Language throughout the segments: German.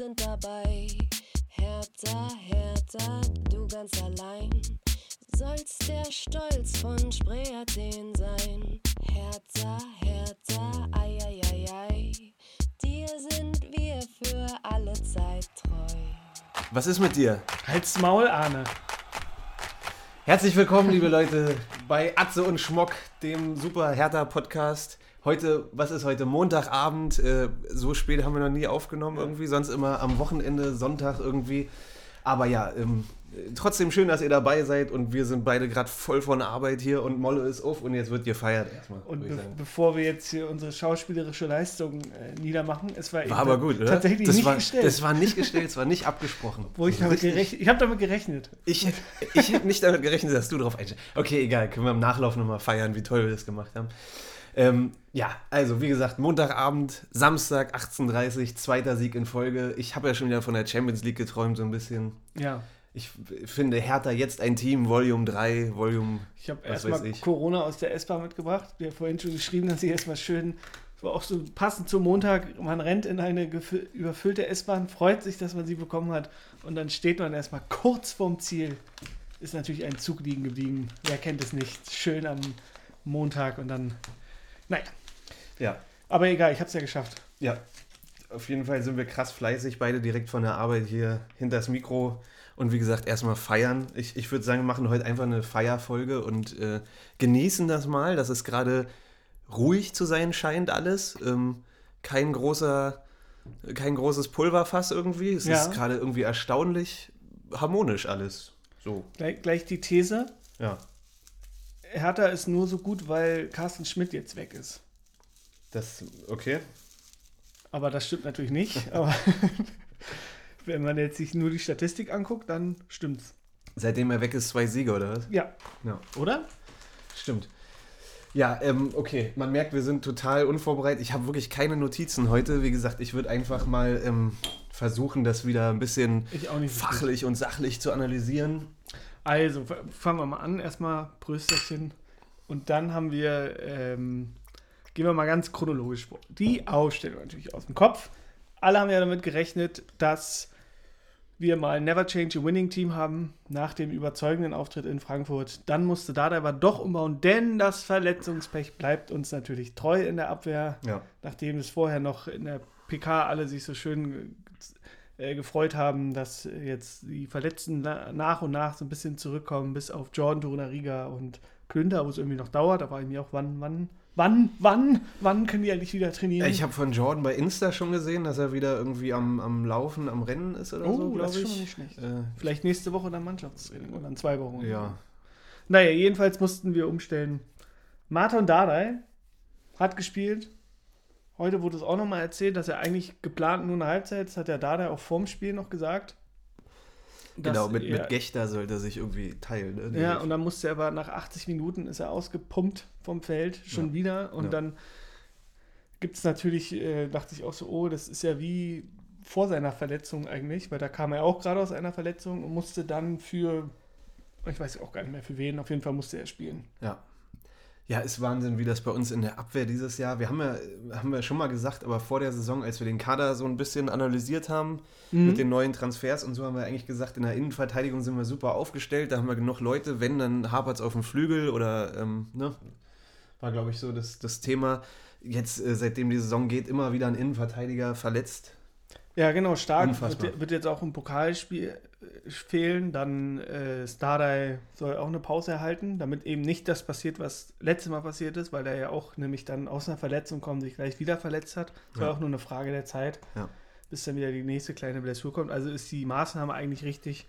wir sind dabei. Hertha, Hertha, du ganz allein. Sollst der Stolz von Spree Athen sein. Hertha, Hertha, ei, ei, ei, ei. Dir sind wir für alle Zeit treu. Was ist mit dir? Halt's Maul, Arne. Herzlich willkommen, liebe Leute, bei Atze und Schmock, dem super Hertha-Podcast. Heute, was ist heute? Montagabend. Äh, so spät haben wir noch nie aufgenommen irgendwie, sonst immer am Wochenende, Sonntag irgendwie. Aber ja, ähm, trotzdem schön, dass ihr dabei seid und wir sind beide gerade voll von Arbeit hier und Molle ist auf und jetzt wird gefeiert erstmal. Und be sagen. bevor wir jetzt hier unsere schauspielerische Leistung äh, niedermachen, es war, War aber gut, oder? tatsächlich das nicht war, gestellt. Das war nicht gestellt, es war nicht abgesprochen. wo ich damit gerechnet, ich habe damit gerechnet. Ich, ich hätte nicht damit gerechnet, dass du drauf einstellst. Okay, egal, können wir im Nachlauf nochmal feiern, wie toll wir das gemacht haben. Ähm, ja, also wie gesagt, Montagabend, Samstag, 18.30 Uhr, zweiter Sieg in Folge. Ich habe ja schon wieder von der Champions League geträumt, so ein bisschen. Ja, Ich finde Hertha jetzt ein Team, Volume 3, Volume. ich habe erstmal. Corona aus der S-Bahn mitgebracht. Der hat vorhin schon geschrieben, dass ich erstmal schön, war auch so passend zum Montag, man rennt in eine überfüllte S-Bahn, freut sich, dass man sie bekommen hat und dann steht man erstmal kurz vorm Ziel. Ist natürlich ein Zug liegen geblieben. Wer kennt es nicht? Schön am Montag und dann, naja. Ja, Aber egal, ich habe es ja geschafft. ja. Auf jeden Fall sind wir krass fleißig, beide direkt von der Arbeit hier hinter das Mikro. Und wie gesagt, erstmal feiern. Ich, ich würde sagen, wir machen heute einfach eine Feierfolge und äh, genießen das mal, dass es gerade ruhig zu sein scheint alles. Ähm, kein großer, kein großes Pulverfass irgendwie. Es Ja. ist gerade irgendwie erstaunlich harmonisch alles. So, Gleich, gleich die These. ja. Hertha ist nur so gut, weil Carsten Schmidt jetzt weg ist. Das, okay. Aber das stimmt natürlich nicht. Aber wenn man jetzt sich nur die Statistik anguckt, dann stimmt's. Seitdem er weg ist, zwei Siege, oder was? Ja. Ja. Oder? Stimmt. Ja, ähm, okay. Man merkt, wir sind total unvorbereitet. Ich habe wirklich keine Notizen heute. Wie gesagt, ich würde einfach mal ähm, versuchen, das wieder ein bisschen fachlich und sachlich zu analysieren. Also, fangen wir mal an. Erstmal Prösterchen. Und dann haben wir, ähm, gehen wir mal ganz chronologisch vor. Die Aufstellung natürlich aus dem Kopf. Alle haben ja damit gerechnet, dass wir mal ein Never Change a Winning Team haben nach dem überzeugenden Auftritt in Frankfurt. Dann musste Dada aber doch umbauen, denn das Verletzungspech bleibt uns natürlich treu in der Abwehr Ja. nachdem es vorher noch in der PK alle sich so schön äh, gefreut haben, dass jetzt die Verletzten na nach und nach so ein bisschen zurückkommen, bis auf Jordan Torunariga und Klünter, wo es irgendwie noch dauert. Da war ich mir auch, wann, wann, wann, wann, wann können die eigentlich wieder trainieren? Ich habe von Jordan bei Insta schon gesehen, dass er wieder irgendwie am, am Laufen, am Rennen ist oder oh, so, das glaube ist schon mal ich. nicht schlecht. Äh, Vielleicht nächste Woche dann Mannschaftstraining oder in zwei Wochen. ja. Naja, jedenfalls mussten wir umstellen. Martin Dardai hat gespielt. Heute wurde es auch nochmal erzählt, dass er eigentlich geplant nur eine Halbzeit, das hat der Dardai auch vorm Spiel noch gesagt. Genau, mit, er, mit Gechter sollte er sich irgendwie teilen. Ne? Ja, und dann musste er aber nach 80 Minuten ist er ausgepumpt vom Feld, schon Ja. wieder. Und Ja. dann gibt es natürlich, äh, dachte ich auch so, oh, das ist ja wie vor seiner Verletzung eigentlich, weil da kam er auch gerade aus einer Verletzung und musste dann für, ich weiß auch gar nicht mehr für wen, auf jeden Fall musste er spielen. Ja. Ja, ist Wahnsinn, wie das bei uns in der Abwehr dieses Jahr. Wir haben ja, haben wir schon mal gesagt, aber vor der Saison, als wir den Kader so ein bisschen analysiert haben, Mhm. mit den neuen Transfers und so haben wir eigentlich gesagt, in der Innenverteidigung sind wir super aufgestellt, da haben wir genug Leute, wenn, dann hapert es auf dem Flügel oder, ähm, ne? War, glaube ich, so das, das Thema. Jetzt, äh, seitdem die Saison geht, immer wieder ein Innenverteidiger verletzt. Ja, genau, stark. Unfassbar. Wird, wird jetzt auch im Pokalspiel fehlen. Dann äh, Stardai soll auch eine Pause erhalten, damit eben nicht das passiert, was letztes Mal passiert ist, weil er ja auch nämlich dann aus einer Verletzung kommt, sich gleich wieder verletzt hat. Es war Ja. auch nur eine Frage der Zeit, Ja. bis dann wieder die nächste kleine Blessur kommt. Also ist die Maßnahme eigentlich richtig.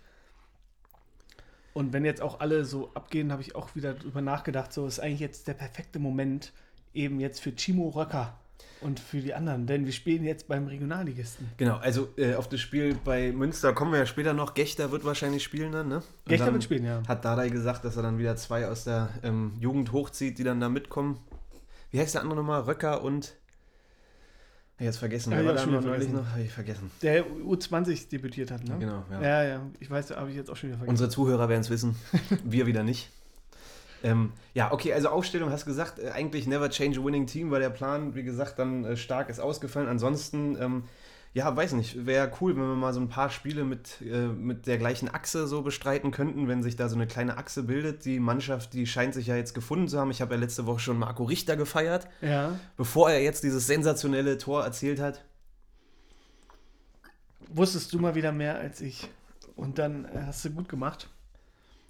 Und wenn jetzt auch alle so abgehen, habe ich auch wieder drüber nachgedacht, so ist eigentlich jetzt der perfekte Moment eben jetzt für Chimo Röcker und für die anderen, denn wir spielen jetzt beim Regionalligisten. Genau, also äh, auf das Spiel bei Münster kommen wir ja später noch. Gechter wird wahrscheinlich spielen dann, ne? Und Gechter dann wird spielen, ja. Hat Dardai gesagt, dass er dann wieder zwei aus der ähm, Jugend hochzieht, die dann da mitkommen. Wie heißt der andere nochmal? Röcker und. Jetzt vergessen. Ja, Wer war da neulich vergessen. noch? Habe ich vergessen. Der U20 debütiert hat, ne? Genau, ja. Ja, ja, ich weiß, habe ich jetzt auch schon wieder vergessen. Unsere Zuhörer werden es wissen. Wir wieder nicht. Ähm, ja, okay, also Aufstellung hast gesagt, äh, eigentlich never change a winning team, weil der Plan, wie gesagt, dann äh, stark ist ausgefallen. Ansonsten, ähm, Ja, weiß nicht. Wäre cool, wenn wir mal so ein paar Spiele mit, äh, mit der gleichen Achse so bestreiten könnten, wenn sich da so eine kleine Achse bildet. Die Mannschaft, die scheint sich ja jetzt gefunden zu haben. Ich habe ja letzte Woche schon Marco Richter gefeiert, Ja. bevor er jetzt dieses sensationelle Tor erzielt hat. Wusstest du mal wieder mehr als ich. Und dann äh, hast du gut gemacht.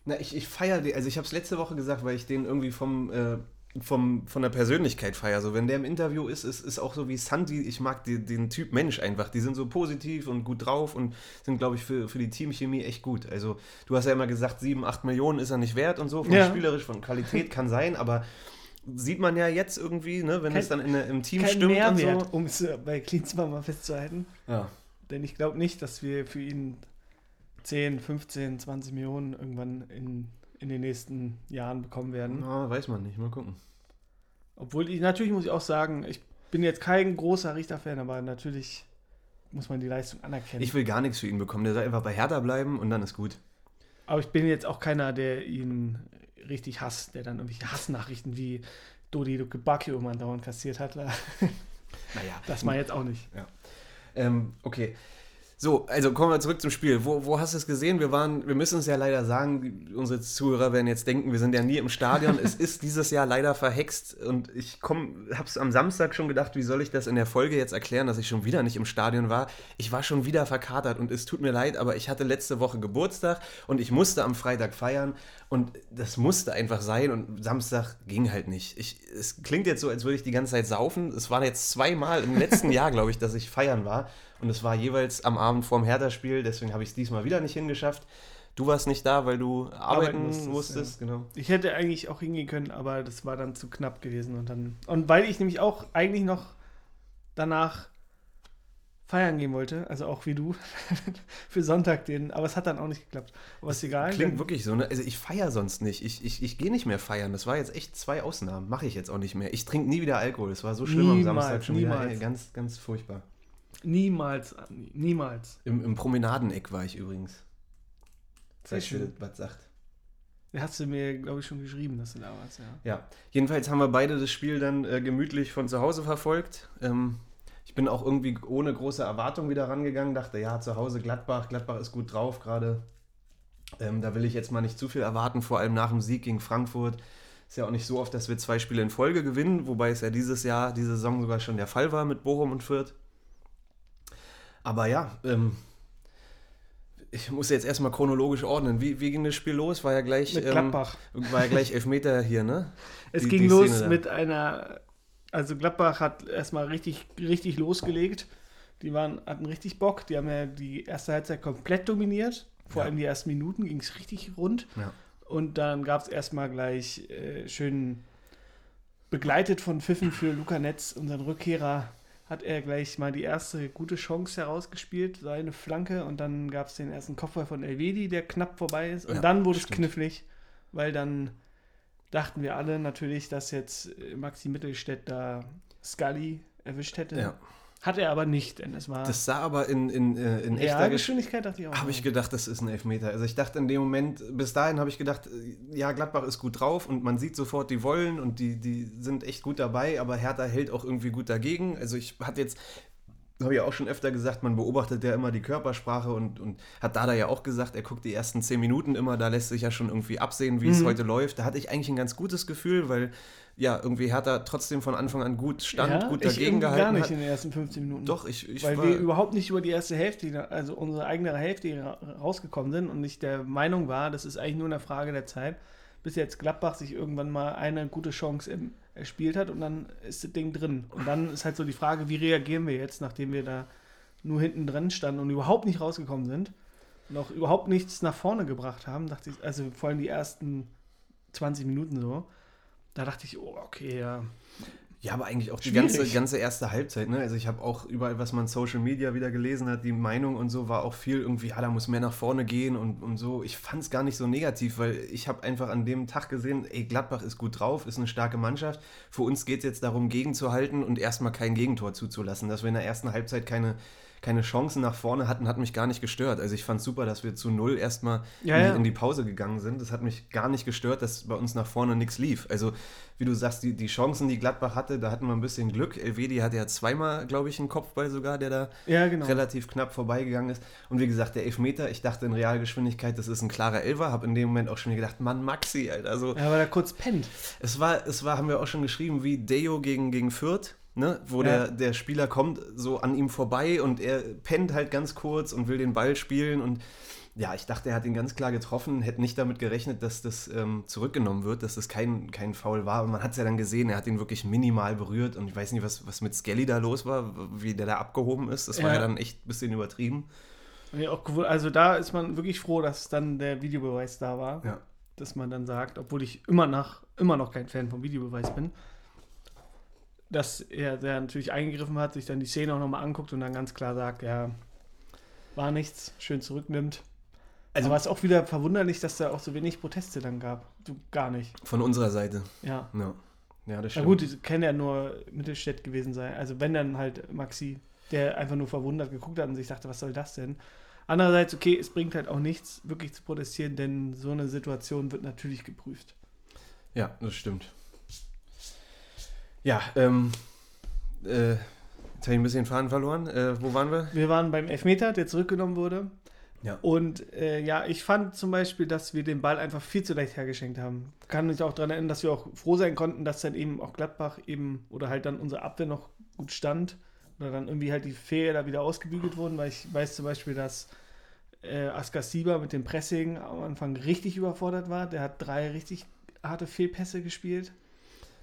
Na, ich, ich feiere den, also ich habe es letzte Woche gesagt, weil ich den irgendwie vom, äh, vom, von der Persönlichkeit feiere. So, wenn der im Interview ist, ist, ist auch so wie Santi, ich mag die, den Typ Mensch einfach. Die sind so positiv und gut drauf und sind, glaube ich, für, für die Teamchemie echt gut. Also, du hast ja immer gesagt, 7, 8 Millionen ist er nicht wert und so, von Ja. spielerisch, von Qualität kann sein, aber sieht man ja jetzt irgendwie, ne, wenn Kein- es dann in, im Team Kein stimmt und Mehrwert, so. um es äh, bei Klinsmann mal festzuhalten. Ja. Denn ich glaube nicht, dass wir für ihn 10, 15, 20 Millionen irgendwann in, in den nächsten Jahren bekommen werden. Na, weiß man nicht, mal gucken. Obwohl ich, natürlich muss ich auch sagen, ich bin jetzt kein großer Richter-Fan, aber natürlich muss man die Leistung anerkennen. Ich will gar nichts für ihn bekommen. Der soll einfach bei Hertha bleiben und dann ist gut. aber ich bin jetzt auch keiner, der ihn richtig hasst, der dann irgendwelche Hassnachrichten wie Dodi Luke Bacchio immer dauernd kassiert hat. Naja. Das mal jetzt auch nicht. Ähm, okay. So, also kommen wir zurück zum Spiel. Wo, wo hast du es gesehen? Wir waren, wir müssen es ja leider sagen, unsere Zuhörer werden jetzt denken, wir sind ja nie im Stadion. es ist dieses Jahr leider verhext und ich komm, hab's am Samstag schon gedacht, wie soll ich das in der Folge jetzt erklären, dass ich schon wieder nicht im Stadion war. Ich war schon wieder verkatert und es tut mir leid, aber ich hatte letzte Woche Geburtstag und ich musste am Freitag feiern und das musste einfach sein und Samstag ging halt nicht. Ich, es klingt jetzt so, als würde ich die ganze Zeit saufen. Es waren jetzt zweimal im letzten Jahr, glaube ich, dass ich feiern war. Und es war jeweils am Abend vorm Hertha-Spiel, deswegen habe ich es diesmal wieder nicht hingeschafft. Du warst nicht da, weil du arbeiten, Arbeiten musstest, musstest, genau. Ich hätte eigentlich auch hingehen können, aber das war dann zu knapp gewesen. Und, dann, und weil ich nämlich auch eigentlich noch danach feiern gehen wollte, also auch wie du, für Sonntag den, aber es hat dann auch nicht geklappt. Aber ist egal. Klingt wirklich so, ne? Also ich feiere sonst nicht. Ich, ich, ich gehe nicht mehr feiern. Das war jetzt echt zwei Ausnahmen. Mache ich jetzt auch nicht mehr. Ich trinke nie wieder Alkohol. Das war so schlimm am Niemals, Samstag schon wieder. niemals. Ey, ganz, ganz furchtbar. Niemals, niemals. Im, Im Promenadeneck war ich übrigens. Sehr schön. was sagt. Da hast du mir, glaube ich, schon geschrieben, dass du da warst, ja. Ja, jedenfalls haben wir beide das Spiel dann äh, gemütlich von zu Hause verfolgt. Ähm, ich bin auch irgendwie ohne große Erwartung wieder rangegangen, dachte, ja, zu Hause Gladbach, Gladbach ist gut drauf gerade. Ähm, da will ich jetzt mal nicht zu viel erwarten, vor allem nach dem Sieg gegen Frankfurt. Ist ja auch nicht so oft, dass wir zwei Spiele in Folge gewinnen, wobei es ja dieses Jahr, diese Saison sogar schon der Fall war mit Bochum und Fürth. Aber ja, ähm, ich muss jetzt erstmal chronologisch ordnen. Wie, wie ging das Spiel los? War ja gleich, Mit ähm, Gladbach. war ja gleich Elfmeter hier, ne? Es Die- ging die los da. mit einer, also Gladbach hat erstmal richtig, richtig losgelegt. Die waren, hatten richtig Bock. Die haben ja die erste Halbzeit komplett dominiert. Vor Ja. allem die ersten Minuten ging es richtig rund. Ja. Und dann gab es erstmal gleich äh, schön begleitet von Pfiffen für Luca Netz, unseren Rückkehrer, hat er gleich mal die erste gute Chance herausgespielt, seine Flanke. Und dann gab es den ersten Kopfball von Elvedi, der knapp vorbei ist. Und Ja, dann wurde es stimmt. knifflig, weil dann dachten wir alle natürlich, dass jetzt Maxi Mittelstädt da Scully erwischt hätte. Ja. Hat er aber nicht, denn es war Das sah aber in, in, äh, in echter Gesch Realgeschwindigkeit, dachte ich auch. habe ich gedacht, das ist ein Elfmeter. Also ich dachte in dem Moment, bis dahin habe ich gedacht, äh, ja, Gladbach ist gut drauf und man sieht sofort, die wollen und die, die sind echt gut dabei, aber Hertha hält auch irgendwie gut dagegen. Also ich hatte jetzt, habe ja auch schon öfter gesagt, man beobachtet ja immer die Körpersprache und, und hat Dada ja auch gesagt, er guckt die ersten zehn Minuten immer, da lässt sich ja schon irgendwie absehen, wie es Mhm. heute läuft. Da hatte ich eigentlich ein ganz gutes Gefühl, weil ja, irgendwie Hertha trotzdem von Anfang an gut stand, gut ich dagegen gehalten gar nicht hat. in den ersten 15 Minuten. Doch, ich, ich weil war, wir überhaupt nicht über die erste Hälfte, also unsere eigene Hälfte ra- rausgekommen sind und ich der Meinung war, das ist eigentlich nur eine Frage der Zeit, bis jetzt Gladbach sich irgendwann mal eine gute Chance erspielt hat und dann ist das Ding drin. Und dann ist halt so die Frage, wie reagieren wir jetzt, nachdem wir da nur hinten drin standen und überhaupt nicht rausgekommen sind und auch überhaupt nichts nach vorne gebracht haben, dachte ich, also vor allem die ersten 20 Minuten so, da dachte ich, oh, okay, ja, Ja, aber eigentlich auch die Schwierig. ganze, ganze erste Halbzeit. Ne? Also ich habe auch überall, was man Social Media wieder gelesen hat, die Meinung und so war auch viel irgendwie, ja, da muss mehr nach vorne gehen und, und so. Ich fand es gar nicht so negativ, weil ich habe einfach an dem Tag gesehen, ey, Gladbach ist gut drauf, ist eine starke Mannschaft. Für uns geht es jetzt darum, gegenzuhalten und erstmal kein Gegentor zuzulassen, dass wir in der ersten Halbzeit keine, keine Chancen nach vorne hatten, hat mich gar nicht gestört. Also ich fand es super, dass wir zu null erstmal Ja, in, die- ja. in die Pause gegangen sind. Das hat mich gar nicht gestört, dass bei uns nach vorne nichts lief. Also wie du sagst, die, die Chancen, die Gladbach hatte, da hatten wir ein bisschen Glück. Elvedi hatte ja zweimal, glaube ich, einen Kopfball sogar, der da Ja, genau. relativ knapp vorbeigegangen ist. Und wie gesagt, der Elfmeter, ich dachte in Realgeschwindigkeit, das ist ein klarer Elfer, habe in dem Moment auch schon gedacht, Mann, Maxi, Alter. Also, Ja, weil er kurz pennt. es war, es war, haben wir auch schon geschrieben, wie Deo gegen, gegen Fürth, ne? wo Ja. der, der Spieler kommt so an ihm vorbei und er pennt halt ganz kurz und will den Ball spielen und ja, ich dachte, er hat ihn ganz klar getroffen, hätte nicht damit gerechnet, dass das ähm, zurückgenommen wird, dass das kein, kein Foul war. Und man hat es ja dann gesehen, er hat ihn wirklich minimal berührt und ich weiß nicht, was, was mit Skelly da los war, wie der da abgehoben ist. Das war Ja. ja dann echt ein bisschen übertrieben. Ja, Also da ist man wirklich froh, dass dann der Videobeweis da war. Ja. Dass man dann sagt, obwohl ich immer, nach, immer noch kein Fan vom Videobeweis bin, dass er der natürlich eingegriffen hat, sich dann die Szene auch nochmal anguckt und dann ganz klar sagt, ja, war nichts, schön zurücknimmt. Also- Aber es auch wieder verwunderlich, dass da auch so wenig Proteste dann gab. Du, gar nicht. Von unserer Seite. Ja. Ja, ja das Na stimmt. gut, es kann ja nur Mittelstädt gewesen sein. Also wenn dann halt Maxi, der einfach nur verwundert geguckt hat und sich dachte, was soll das denn? Andererseits, okay, es bringt halt auch nichts, wirklich zu protestieren, denn so eine Situation wird natürlich geprüft. Ja, das stimmt. Ja, ähm, äh, jetzt habe ich ein bisschen Faden verloren. Äh, wo waren wir? Wir waren beim Elfmeter, der zurückgenommen wurde. Ja. Und äh, ja, ich fand zum Beispiel, dass wir den Ball einfach viel zu leicht hergeschenkt haben. Kann mich auch daran erinnern, dass wir auch froh sein konnten, dass dann eben auch Gladbach eben oder halt dann unsere Abwehr noch gut stand. Oder dann irgendwie halt die Fehler wieder ausgebügelt wurden, weil ich weiß zum Beispiel, dass äh, Askar Sieber mit dem Pressing am Anfang richtig überfordert war. Der hat drei richtig harte Fehlpässe gespielt,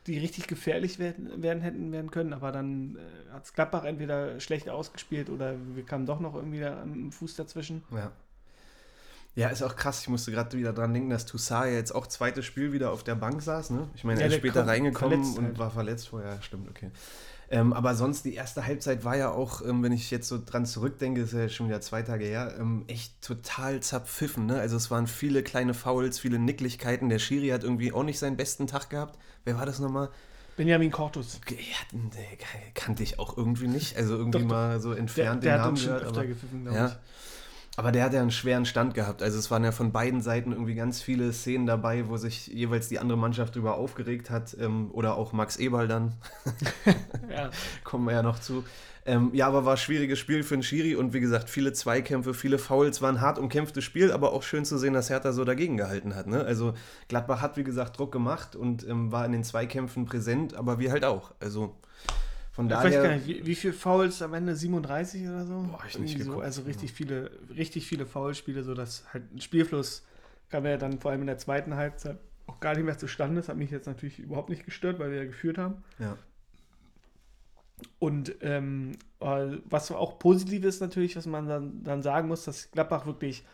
die richtig gefährlich werden, werden hätten werden können, aber dann äh, hat Gladbach entweder schlecht ausgespielt oder wir kamen doch noch irgendwie da am Fuß dazwischen. Ja. Ja, ist auch krass. Ich musste gerade wieder dran denken, dass Toussaint ja jetzt auch zweites Spiel wieder auf der Bank saß. Ne? Ich meine, Ja, er ist der später reingekommen und halt. war verletzt vorher. Stimmt, okay. Ähm, aber sonst, die erste Halbzeit war ja auch, ähm, wenn ich jetzt so dran zurückdenke, ist ja schon wieder zwei Tage her, ähm, echt total zerpfiffen. Ne? Also es waren viele kleine Fouls, viele Nicklichkeiten. Der Schiri hat irgendwie auch nicht seinen besten Tag gehabt. Wer war das nochmal? Benjamin Cortus. Ja, kannte ich auch irgendwie nicht. Also irgendwie Doch, mal so Der, entfernt der den hat Namen uns schon gehört. öfter aber- gepfiffen, ja. ich. Aber der hat ja einen schweren Stand gehabt. Also es waren ja von beiden Seiten irgendwie ganz viele Szenen dabei, wo sich jeweils die andere Mannschaft drüber aufgeregt hat. Ähm, oder auch Max Eberl dann, Ja. kommen wir ja noch zu. Ähm, ja, aber war ein schwieriges Spiel für den Schiri und wie gesagt, viele Zweikämpfe, viele Fouls, war ein hart umkämpftes Spiel, aber auch schön zu sehen, dass Hertha so dagegen gehalten hat. Ne? Also Gladbach hat, wie gesagt, Druck gemacht und ähm, war in den Zweikämpfen präsent, aber wir halt auch. Also von Ich weiß gar daher. nicht, wie, wie viele Fouls am Ende? 37 oder so? Boah, ich nicht Irgendwie so, geguckt, also ja. richtig viele, richtig viele Foulspiele, sodass halt ein Spielfluss kam ja dann vor allem in der zweiten Halbzeit auch gar nicht mehr zustande. Das hat mich jetzt natürlich überhaupt nicht gestört, weil wir ja geführt haben. Ja. Und ähm, äh, was auch positiv ist natürlich, was man dann, dann sagen muss, dass Gladbach wirklich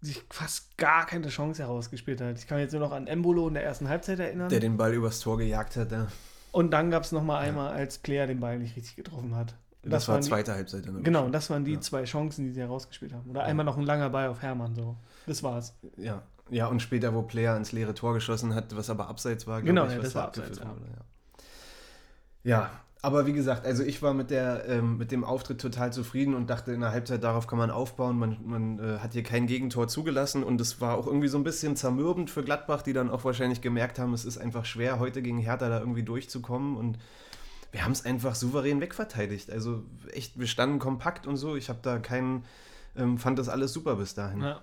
sich fast gar keine Chance herausgespielt hat. Ich kann mich jetzt nur noch an Embolo in der ersten Halbzeit erinnern. Der den Ball übers Tor gejagt hat. Ja. Und dann gab es nochmal einmal, als Player den Ball nicht richtig getroffen hat. Das, war waren die- zweite Halbzeit. Dann Genau, und das waren die Ja. zwei Chancen, die sie herausgespielt haben. Oder einmal noch ein langer Ball auf Hermann, so. Das war's. Ja. ja, und später, wo Player ins leere Tor geschossen hat, was aber abseits war, Genau, ich, ja, das da war abseits, wurde, ja. Aber wie gesagt, also ich war mit, der, ähm, mit dem Auftritt total zufrieden und dachte in der Halbzeit, darauf kann man aufbauen. Man, man äh, hat hier kein Gegentor zugelassen und es war auch irgendwie so ein bisschen zermürbend für Gladbach, die dann auch wahrscheinlich gemerkt haben, es ist einfach schwer, heute gegen Hertha da irgendwie durchzukommen und wir haben es einfach souverän wegverteidigt. Also echt, wir standen kompakt und so. Ich habe da keinen, ähm, fand das alles super bis dahin. Ja.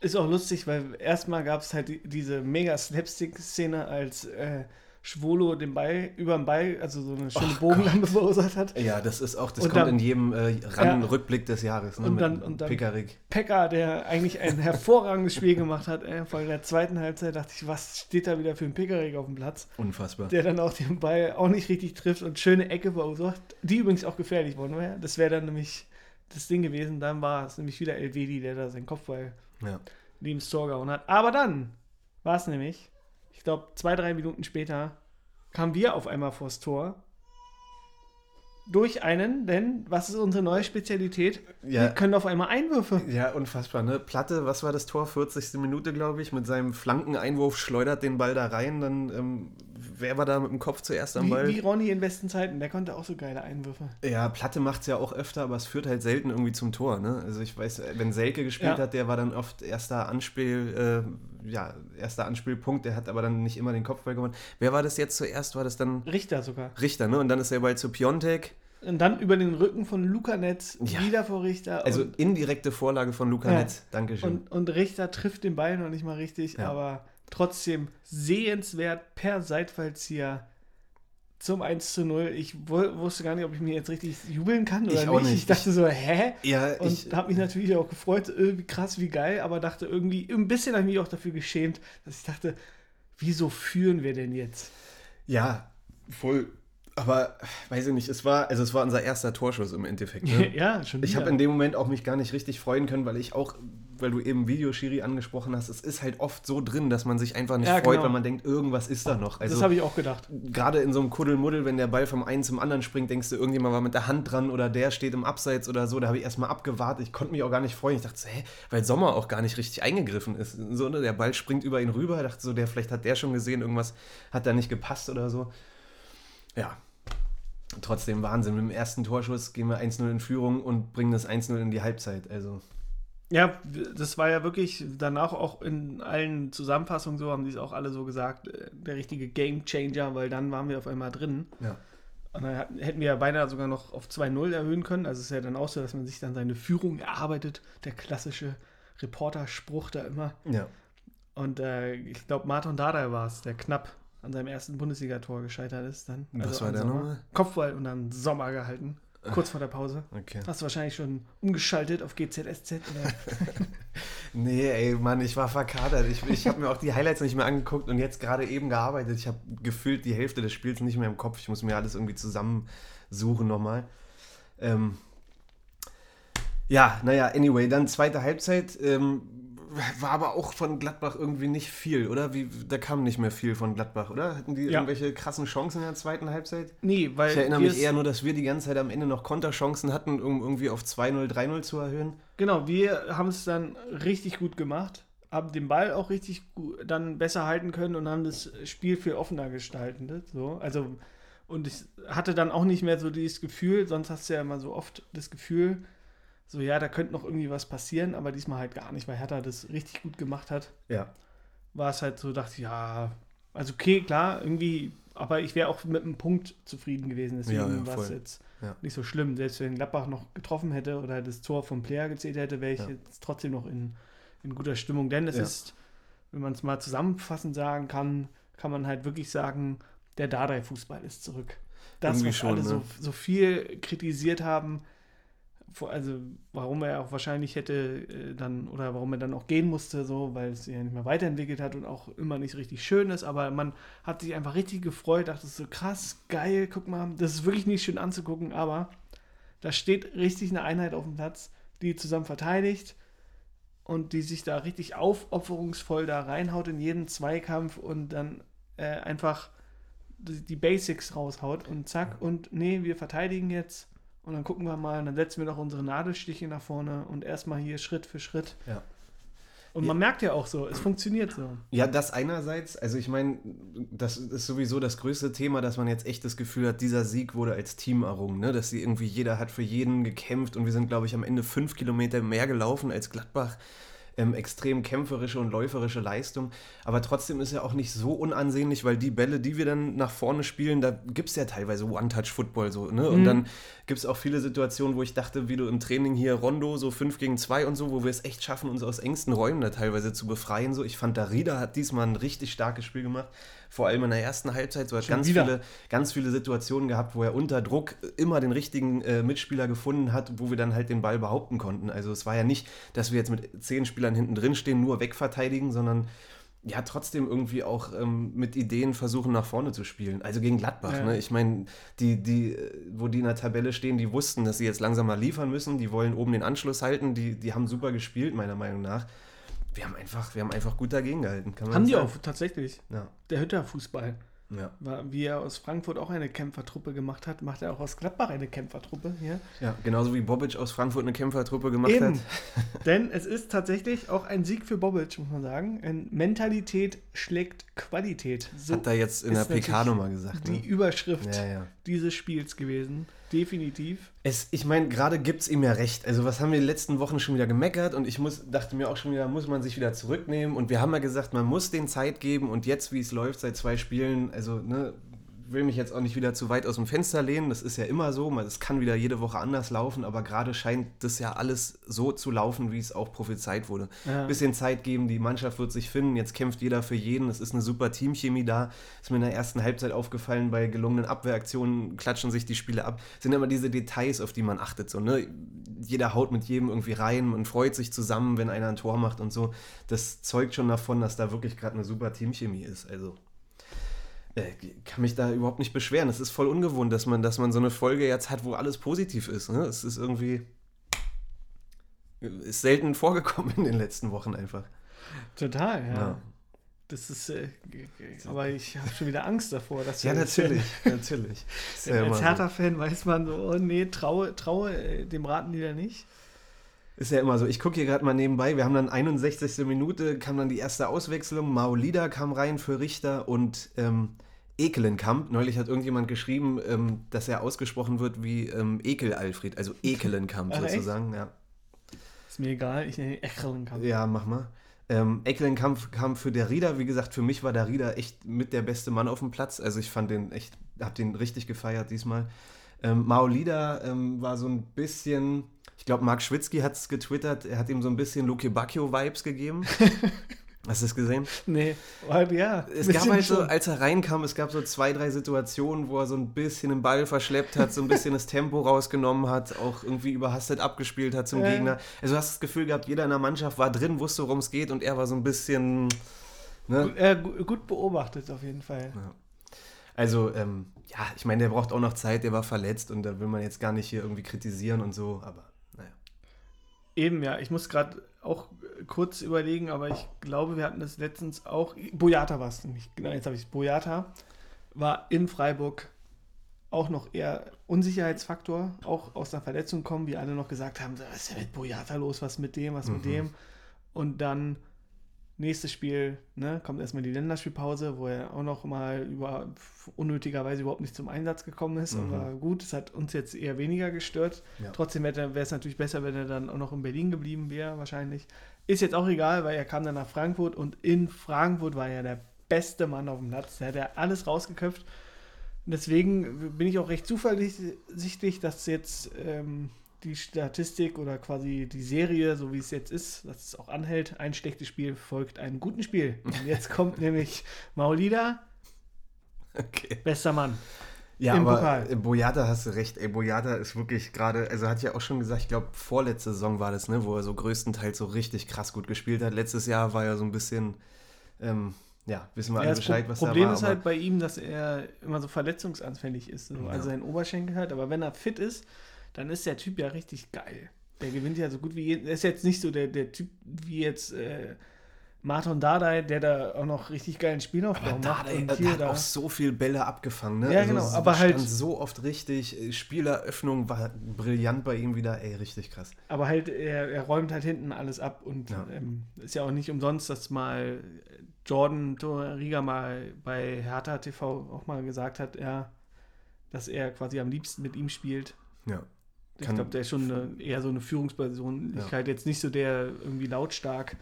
Ist auch lustig, weil erstmal gab es halt die, diese mega Slapstick-Szene, als äh, Schwolo den Ball über den Ball, also so eine schöne Och Bogenlampe verursacht hat. Ja, das ist auch, das Und kommt dann- in jedem äh, Ran-Rückblick des Jahres. Ne, Und mit dann- und dann- Pickerick. Pekka, der eigentlich ein hervorragendes Spiel gemacht hat, äh, vor der zweiten Halbzeit dachte ich, was steht da wieder für ein Pekarik auf dem Platz, Unfassbar. der dann auch den Ball auch nicht richtig trifft und schöne Ecke verursacht, die übrigens auch gefährlich worden wäre. Das wäre dann nämlich das Ding gewesen, dann war es nämlich wieder Elvedi, der da seinen Kopfball Ja. neben das Tor gehauen hat. Aber dann war es nämlich, ich glaube, zwei, drei Minuten später kamen wir auf einmal vors Tor. Durch einen, denn was ist unsere neue Spezialität? Ja. Wir können auf einmal Einwürfe. ja, unfassbar. Ne? Platte, was war das Tor? 40. Minute, glaube ich. Mit seinem Flankeneinwurf schleudert den Ball da rein. Dann ähm, wer war da mit dem Kopf zuerst am Wie, Ball? wie Ronny in besten Zeiten, der konnte auch so geile Einwürfe. Ja, Platte macht es ja auch öfter, aber es führt halt selten irgendwie zum Tor. Ne? Also ich weiß, wenn Selke gespielt Ja. hat, der war dann oft erster Anspiel, äh, ja, erster Anspielpunkt, der hat aber dann nicht immer den Kopfball gewonnen. Wer war das jetzt zuerst? War das dann Richter sogar. Richter, ne? Und dann ist der Ball zu Piontek. Und dann über den Rücken von Luca Netz Ja. wieder vor Richter. Also indirekte Vorlage von Luca Ja. Netz. Dankeschön. und, und Richter trifft den Ball noch nicht mal richtig, Ja. aber trotzdem sehenswert per Seitfallzieher zum 1 zu 0. Ich wu- wusste gar nicht, ob ich mir jetzt richtig jubeln kann oder Ich nicht. nicht. Ich dachte so, hä? ja, Und ich, habe mich natürlich auch gefreut, äh, wie krass, wie geil, aber dachte irgendwie, ein bisschen habe ich mich auch dafür geschämt, dass ich dachte, wieso führen wir denn jetzt? ja, voll. Aber weiß ich nicht, es war, also es war unser erster Torschuss im Endeffekt. Ne? ja, schon Ich wieder. habe in dem Moment auch mich gar nicht richtig freuen können, weil ich auch, weil du eben Videoschiri angesprochen hast, es ist halt oft so drin, dass man sich einfach nicht Ja, freut, genau. weil man denkt, irgendwas ist da noch. das Also habe ich auch gedacht. gerade in so einem Kuddelmuddel, wenn der Ball vom einen zum anderen springt, denkst du, irgendjemand war mit der Hand dran oder der steht im Abseits oder so. Da habe ich erstmal abgewartet. Ich konnte mich auch gar nicht freuen. Ich dachte, so, hä, weil Sommer auch gar nicht richtig eingegriffen ist. So, ne? Der Ball springt über ihn rüber. Ich dachte so, der, vielleicht hat der schon gesehen, irgendwas hat da nicht gepasst oder so. Ja. Trotzdem Wahnsinn. Mit dem ersten Torschuss gehen wir 1-0 in Führung und bringen das 1-0 in die Halbzeit. Also, Ja, das war ja wirklich danach auch in allen Zusammenfassungen so, haben die es auch alle so gesagt, äh, der richtige Game Changer, weil dann waren wir auf einmal drin. ja. Und dann hätten wir ja beinahe sogar noch auf 2-0 erhöhen können. Also es ist ja dann auch so, dass man sich dann seine Führung erarbeitet. Der klassische Reporterspruch da immer. Ja. Und äh, ich glaube, Martin Dardai war es, der knapp an seinem ersten Bundesligator gescheitert ist dann. Also Was war der nochmal? Kopfball und dann Sommer gehalten. Kurz vor der Pause. Okay. Hast du wahrscheinlich schon umgeschaltet auf GZSZ? Nee, ey, Mann, ich war verkadert. Ich, ich habe mir auch die Highlights nicht mehr angeguckt und jetzt gerade eben gearbeitet. Ich habe gefühlt die Hälfte des Spiels nicht mehr im Kopf. Ich muss mir alles irgendwie zusammensuchen nochmal. Ähm, ja, naja, anyway, dann zweite Halbzeit. Ähm, war aber auch von Gladbach irgendwie nicht viel, oder? Wie, da kam nicht mehr viel von Gladbach, oder? Hatten die Ja. irgendwelche krassen Chancen in der zweiten Halbzeit? Nee, weil Ich erinnere mich eher nur, dass wir die ganze Zeit am Ende noch Konterchancen hatten, um irgendwie auf 2-0, 3-0 zu erhöhen. Genau, wir haben es dann richtig gut gemacht, haben den Ball auch richtig gut, dann besser halten können und haben das Spiel viel offener gestaltet. So. Also, und ich hatte dann auch nicht mehr so dieses Gefühl, sonst hast du ja immer so oft das Gefühl, so ja, da könnte noch irgendwie was passieren, aber diesmal halt gar nicht, weil Hertha das richtig gut gemacht hat. Ja. War es halt so, dachte ich, ja, also okay, klar, irgendwie, aber ich wäre auch mit einem Punkt zufrieden gewesen, deswegen Ja, ja, war es jetzt Ja. nicht so schlimm. Selbst wenn Gladbach noch getroffen hätte oder das Tor vom Player gezählt hätte, wäre ich jetzt trotzdem noch in, in guter Stimmung. Denn es ist, wenn man es mal zusammenfassend sagen kann, kann man halt wirklich sagen, der Dardai-Fußball ist zurück. Das, Irgendwie was schon, alle ne? so, so viel kritisiert haben, also warum er auch wahrscheinlich hätte äh, dann, oder warum er dann auch gehen musste, so, weil es sich ja nicht mehr weiterentwickelt hat und auch immer nicht richtig schön ist, aber man hat sich einfach richtig gefreut, dachte so krass, geil, guck mal, das ist wirklich nicht schön anzugucken, aber da steht richtig eine Einheit auf dem Platz, die zusammen verteidigt und die sich da richtig aufopferungsvoll da reinhaut in jeden Zweikampf und dann äh, einfach die Basics raushaut und zack und nee, wir verteidigen jetzt und dann gucken wir mal, dann setzen wir noch unsere Nadelstiche nach vorne und erstmal hier Schritt für Schritt. Ja. Und man merkt ja auch so, es funktioniert so. Ja, das einerseits, also ich meine, das ist sowieso das größte Thema, dass man jetzt echt das Gefühl hat, dieser Sieg wurde als Team errungen, ne? dass sie irgendwie, jeder hat für jeden gekämpft und wir sind, glaube ich, am Ende fünf Kilometer mehr gelaufen als Gladbach. Ähm, extrem kämpferische und läuferische Leistung. Aber trotzdem ist er auch nicht so unansehnlich, weil die Bälle, die wir dann nach vorne spielen, da gibt es ja teilweise One-Touch-Football so. Ne? Und Mhm. dann gibt es auch viele Situationen, wo ich dachte, wie du im Training hier Rondo, so 5 gegen 2 und so, wo wir es echt schaffen, uns aus engsten Räumen da teilweise zu befreien. So. Ich fand, Darida hat diesmal ein richtig starkes Spiel gemacht. Vor allem in der ersten Halbzeit. So hat Schon ganz wieder. viele, ganz viele Situationen gehabt, wo er unter Druck immer den richtigen äh, Mitspieler gefunden hat, wo wir dann halt den Ball behaupten konnten. Also es war ja nicht, dass wir jetzt mit zehn Spielern hinten drin stehen, nur wegverteidigen, sondern ja trotzdem irgendwie auch ähm, mit Ideen versuchen nach vorne zu spielen. Also gegen Gladbach. Ja. Ne? Ich meine, die, die, äh, wo die in der Tabelle stehen, die wussten, dass sie jetzt langsam mal liefern müssen. Die wollen oben den Anschluss halten. Die, die haben super gespielt, meiner Meinung nach. Wir haben einfach, wir haben einfach gut dagegen gehalten. Haben die sagen. auch, tatsächlich. Ja. Der Hütter-Fußball. Ja. Wie er aus Frankfurt auch eine Kämpfertruppe gemacht hat, macht er auch aus Gladbach eine Kämpfertruppe hier. ja, genauso wie Bobic aus Frankfurt eine Kämpfertruppe gemacht Eben. hat. Denn es ist tatsächlich auch ein Sieg für Bobic, muss man sagen. Ein Mentalität schlägt Qualität. So Hat er jetzt in der PK nochmal gesagt. die Ne? Überschrift Ja, ja. dieses Spiels gewesen. Definitiv. Es, ich meine, gerade gibt es ihm ja recht. Also, was haben wir die letzten Wochen schon wieder gemeckert? Und ich muss, dachte mir auch schon wieder, muss man sich wieder zurücknehmen. Und wir haben ja gesagt, man muss den Zeit geben. Und jetzt, wie es läuft, seit zwei Spielen, also, ne, will mich jetzt auch nicht wieder zu weit aus dem Fenster lehnen. Das ist ja immer so. Es kann wieder jede Woche anders laufen. Aber gerade scheint das ja alles so zu laufen, wie es auch prophezeit wurde. Ja. Bisschen Zeit geben, die Mannschaft wird sich finden. Jetzt kämpft jeder für jeden. Es ist eine super Teamchemie da. Ist mir in der ersten Halbzeit aufgefallen, bei gelungenen Abwehraktionen klatschen sich die Spiele ab. Sind immer diese Details, auf die man achtet. So, ne? Jeder haut mit jedem irgendwie rein und freut sich zusammen, wenn einer ein Tor macht und so. Das zeugt schon davon, dass da wirklich gerade eine super Teamchemie ist. Also kann mich da überhaupt nicht beschweren. Es ist voll ungewohnt, dass man, dass man so eine Folge jetzt hat, wo alles positiv ist. Ne? Es ist irgendwie ist selten vorgekommen in den letzten Wochen einfach. Total, ja. Ja. Das ist, äh, aber ich habe schon wieder Angst davor, dass Ja, natürlich, natürlich. Ja Als. Hertha-Fan weiß man so, oh nee, traue, traue äh, dem raten die da nicht. Ist ja immer so. Ich gucke hier gerade mal nebenbei. Wir haben dann 61. Minute, kam dann die erste Auswechslung. Maolida kam rein für Richter und ähm, Ekelenkamp. Neulich hat irgendjemand geschrieben, ähm, dass er ausgesprochen wird wie ähm, Ekel Alfred, also Ekelenkamp Ach, echt? sozusagen. Ja. Ist mir egal, ich nenne ihn Eckelenkamp. ja, mach mal. Ähm, Ekelenkamp kam für der Rieder. Wie gesagt, für mich war der Rieder echt mit der beste Mann auf dem Platz. Also ich fand den echt, hab den richtig gefeiert diesmal. Ähm, Maolida ähm, war so ein bisschen, ich glaube, Marc Schwitzky hat es getwittert, er hat ihm so ein bisschen Luke Bacchio-Vibes gegeben. Hast du es gesehen? Nee, aber ja. Es gab halt so, als er reinkam, es gab so zwei, drei Situationen, wo er so ein bisschen den Ball verschleppt hat, so ein bisschen das Tempo rausgenommen hat, auch irgendwie überhastet abgespielt hat zum Ja. Gegner. Also du hast das Gefühl gehabt, jeder in der Mannschaft war drin, wusste, worum es geht und er war so ein bisschen. Ne? Gut, äh, gu- gut beobachtet auf jeden Fall. Also, ähm, ja, ich meine, der braucht auch noch Zeit, der war verletzt und da will man jetzt gar nicht hier irgendwie kritisieren und so, aber naja. Eben, ja. Ich muss gerade auch äh, kurz überlegen, aber ich glaube, wir hatten das letztens auch. Boyata war es nämlich. Genau, jetzt habe ich es. Boyata war in Freiburg auch noch eher Unsicherheitsfaktor, auch aus einer Verletzung kommen, wie alle noch gesagt haben, was ist denn mit Boyata los, was mit dem, was mit Mhm. dem. Und dann nächstes Spiel, ne, kommt erstmal die Länderspielpause, wo er auch noch mal über, unnötigerweise überhaupt nicht zum Einsatz gekommen ist. Mhm. Aber gut, es hat uns jetzt eher weniger gestört. Ja. Trotzdem wäre es natürlich besser, wenn er dann auch noch in Berlin geblieben wäre, wahrscheinlich. Ist jetzt auch egal, weil er kam dann nach Frankfurt und in Frankfurt war er der beste Mann auf dem Platz. Der hat ja alles rausgeköpft. Und deswegen bin ich auch recht zuversichtlich, dass jetzt ähm, die Statistik oder quasi die Serie, so wie es jetzt ist, dass es auch anhält, ein schlechtes Spiel folgt einem guten Spiel. Und jetzt kommt nämlich Maulida, Okay. bester Mann. Ja, Im aber Pokal. äh, Boyata hast du recht. Ey, Boyata ist wirklich gerade, also hat ja auch schon gesagt, ich glaube, vorletzte Saison war das, ne, wo er so größtenteils so richtig krass gut gespielt hat. Letztes Jahr war er so ein bisschen, ähm, ja, wissen wir alle Ja, das Bescheid, was Problem da war. ist halt bei ihm, dass er immer so verletzungsanfällig ist. So. Ja. Also sein Oberschenkel halt. Aber wenn er fit ist, dann ist der Typ ja richtig geil. Der gewinnt ja so gut wie jeden. Er ist jetzt nicht so der, der Typ wie jetzt äh, Martin Dardai, der da auch noch richtig geilen Spielaufbau aber macht. der hier hat da. auch so viel Bälle abgefangen, ne? Ja, genau, es aber halt- so oft richtig. äh, Spieleröffnung war brillant bei ihm wieder, ey, richtig krass. Aber halt, er, er räumt halt hinten alles ab und Ja. ähm, ist ja auch nicht umsonst, dass mal Jordan Torriga mal bei Hertha TV auch mal gesagt hat, ja, dass er quasi am liebsten mit ihm spielt. Ja. Ich glaube, der ist schon eine, eher so eine Führungspersönlichkeit. Jetzt nicht so der irgendwie lautstark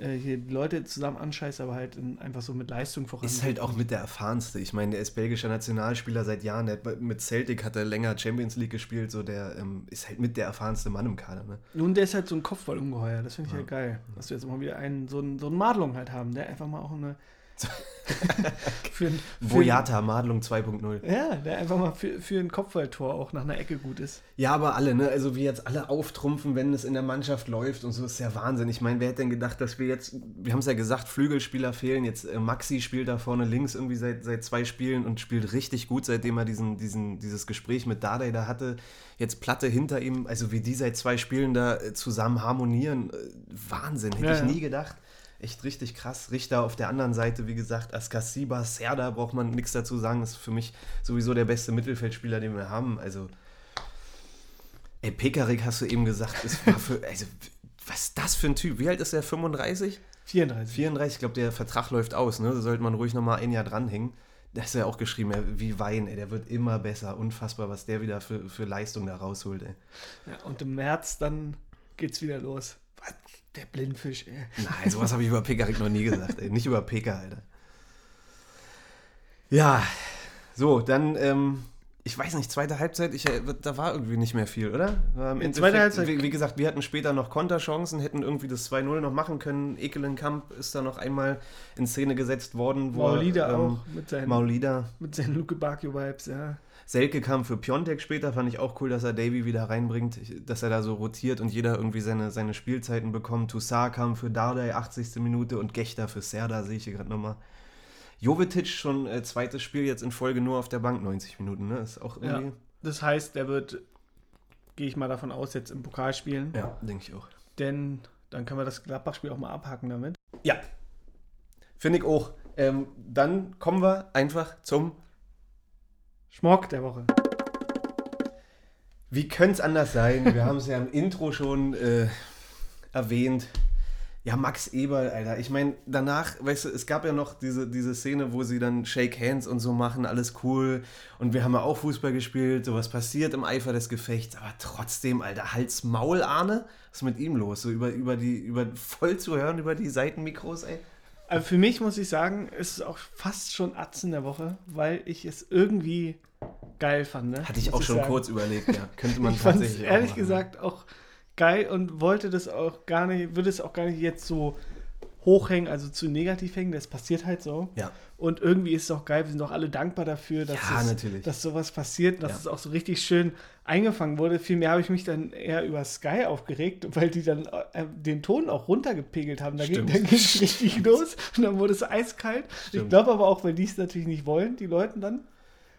äh, hier die Leute zusammen anscheißt, aber halt in, einfach so mit Leistung voran. Ist halt auch mit der erfahrenste. Ich meine, der ist belgischer Nationalspieler seit Jahren. Hat mit Celtic hat er länger Champions League gespielt. So, der ähm, ist halt mit der erfahrenste Mann im Kader. Ne? Nun, der ist halt so ein Kopfballungeheuer. Das finde ich Ja. halt geil. Dass wir jetzt mal wieder einen, so einen, so einen Madlung halt haben, der einfach mal auch eine. für, Boyata, Madlung 2.0. Ja, der einfach mal für, für ein Kopfballtor auch nach einer Ecke gut ist. Ja, aber alle, ne? Also wie jetzt alle auftrumpfen, wenn es in der Mannschaft läuft und so ist ja Wahnsinn. Ich meine, wer hätte denn gedacht, dass wir jetzt, wir haben es ja gesagt, Flügelspieler fehlen. Jetzt äh, Maxi spielt da vorne links irgendwie seit, seit zwei Spielen und spielt richtig gut, seitdem er diesen, diesen, dieses Gespräch mit Dardai da hatte. Jetzt Platte hinter ihm, also wie die seit zwei Spielen da äh, zusammen harmonieren. Äh, Wahnsinn, hätte Ja, ich ja. nie gedacht. Echt richtig krass. Richter auf der anderen Seite, wie gesagt, Askasiba, Serda braucht man nichts dazu sagen. ist für mich sowieso der beste Mittelfeldspieler, den wir haben. Also, ey, Pekarik hast du eben gesagt, ist für, also, was ist das für ein Typ? Wie alt ist er? 35? 34. 34, ich glaube, der Vertrag läuft aus, ne? Da sollte man ruhig nochmal ein Jahr dranhängen. Das ist ja auch geschrieben, wie Wein, ey, der wird immer besser. Unfassbar, was der wieder für, für Leistung da rausholt, ey. Ja, und im März dann geht's wieder los. Was? Der Blindfisch, ey. Nein, sowas habe ich über Pekarik noch nie gesagt, ey. Nicht über Peka, Alter. Ja, so, dann, ähm, ich weiß nicht, zweite Halbzeit, ich, äh, da war irgendwie nicht mehr viel, oder? Im In zweiter Halbzeit- Wie, wie gesagt, wir hatten später noch Konterchancen, hätten irgendwie das 2-0 noch machen können. Ekelenkamp ist da noch einmal in Szene gesetzt worden. Wo Maulida ähm, auch mit seinen, Maulida. mit seinen Luke Bakio-Vibes, ja. Selke kam für Piontek später, fand ich auch cool, dass er Davy wieder reinbringt, dass er da so rotiert und jeder irgendwie seine, seine Spielzeiten bekommt. Toussaint kam für Dardai 80. Minute und Gechter für Serda, sehe ich hier gerade nochmal. Jovetic schon äh, zweites Spiel jetzt in Folge nur auf der Bank 90 Minuten, ne? Ist auch Ja. irgendwie. Das heißt, der wird, gehe ich mal davon aus, jetzt im Pokal spielen. Ja, denke ich auch. Denn dann können wir das Gladbach-Spiel auch mal abhaken damit. Ja. Finde ich auch. Ähm, dann kommen wir einfach zum. Schmock der Woche. Wie könnte es anders sein? Wir haben es ja im Intro schon äh, erwähnt. Ja, Max Eberl, Alter. Ich meine, danach, weißt du, es gab ja noch diese, diese Szene, wo sie dann Shake Hands und so machen, alles cool. Und wir haben ja auch Fußball gespielt, sowas passiert im Eifer des Gefechts. Aber trotzdem, Alter, Hals Maul, Arne. Was ist mit ihm los? So über, über die, über voll zu hören über die Seitenmikros, ey. Also für mich muss ich sagen, ist es auch fast schon Atzen der Woche, weil ich es irgendwie geil fand. Ne? Hatte ich Muss auch schon sagen. kurz überlegt, ja. Könnte man Ich fand es tatsächlich auch ehrlich machen. gesagt auch geil und wollte das auch gar nicht, würde es auch gar nicht jetzt so hochhängen, also zu negativ hängen. Das passiert halt so. Ja. Und irgendwie ist es auch geil, wir sind auch alle dankbar dafür, dass, Ja, es, natürlich. dass sowas passiert, dass Ja. es auch so richtig schön eingefangen wurde. Vielmehr habe ich mich dann eher über Sky aufgeregt, weil die dann äh, den Ton auch runtergepegelt haben. Da ging Stimmt. ging's richtig los und dann wurde es eiskalt. Ich Stimmt. glaube aber auch, weil die es natürlich nicht wollen, die Leuten dann.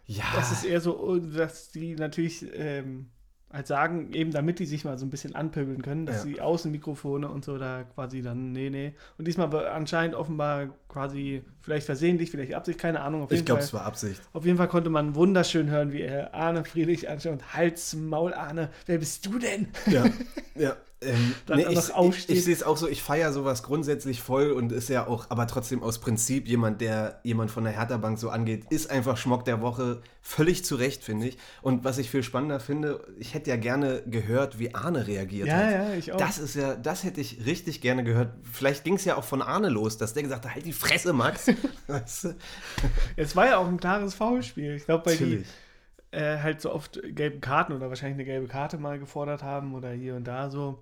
Ja. Das ist eher so, dass die natürlich ähm, halt sagen, eben damit die sich mal so ein bisschen anpöbeln können, dass Ja. die Außenmikrofone und so da quasi dann, nee, nee. Und diesmal war anscheinend offenbar quasi, vielleicht versehentlich, vielleicht Absicht, keine Ahnung. Auf ich glaube, es war Absicht. auf jeden Fall konnte man wunderschön hören, wie er Arne Friedrich anschaut und Hals, Maul, Arne, wer bist du denn? Ja, ja. Ähm, nee, ich ich, ich sehe es auch so, ich feiere sowas grundsätzlich voll und ist ja auch, aber trotzdem aus Prinzip jemand, der jemand von der Hertha-Bank so angeht, ist einfach Schmock der Woche. Völlig zu Recht, finde ich. Und was ich viel spannender finde, ich hätte ja gerne gehört, wie Arne reagiert Ja, hat. ja, ich auch. Das ist ja, das hätte ich richtig gerne gehört. Vielleicht ging es ja auch von Arne los, dass der gesagt hat, halt die Fresse, Max. weißt du? Es war ja auch ein klares Foulspiel. Ich glaube, weil die äh, halt so oft gelbe Karten oder wahrscheinlich eine gelbe Karte mal gefordert haben oder hier und da so.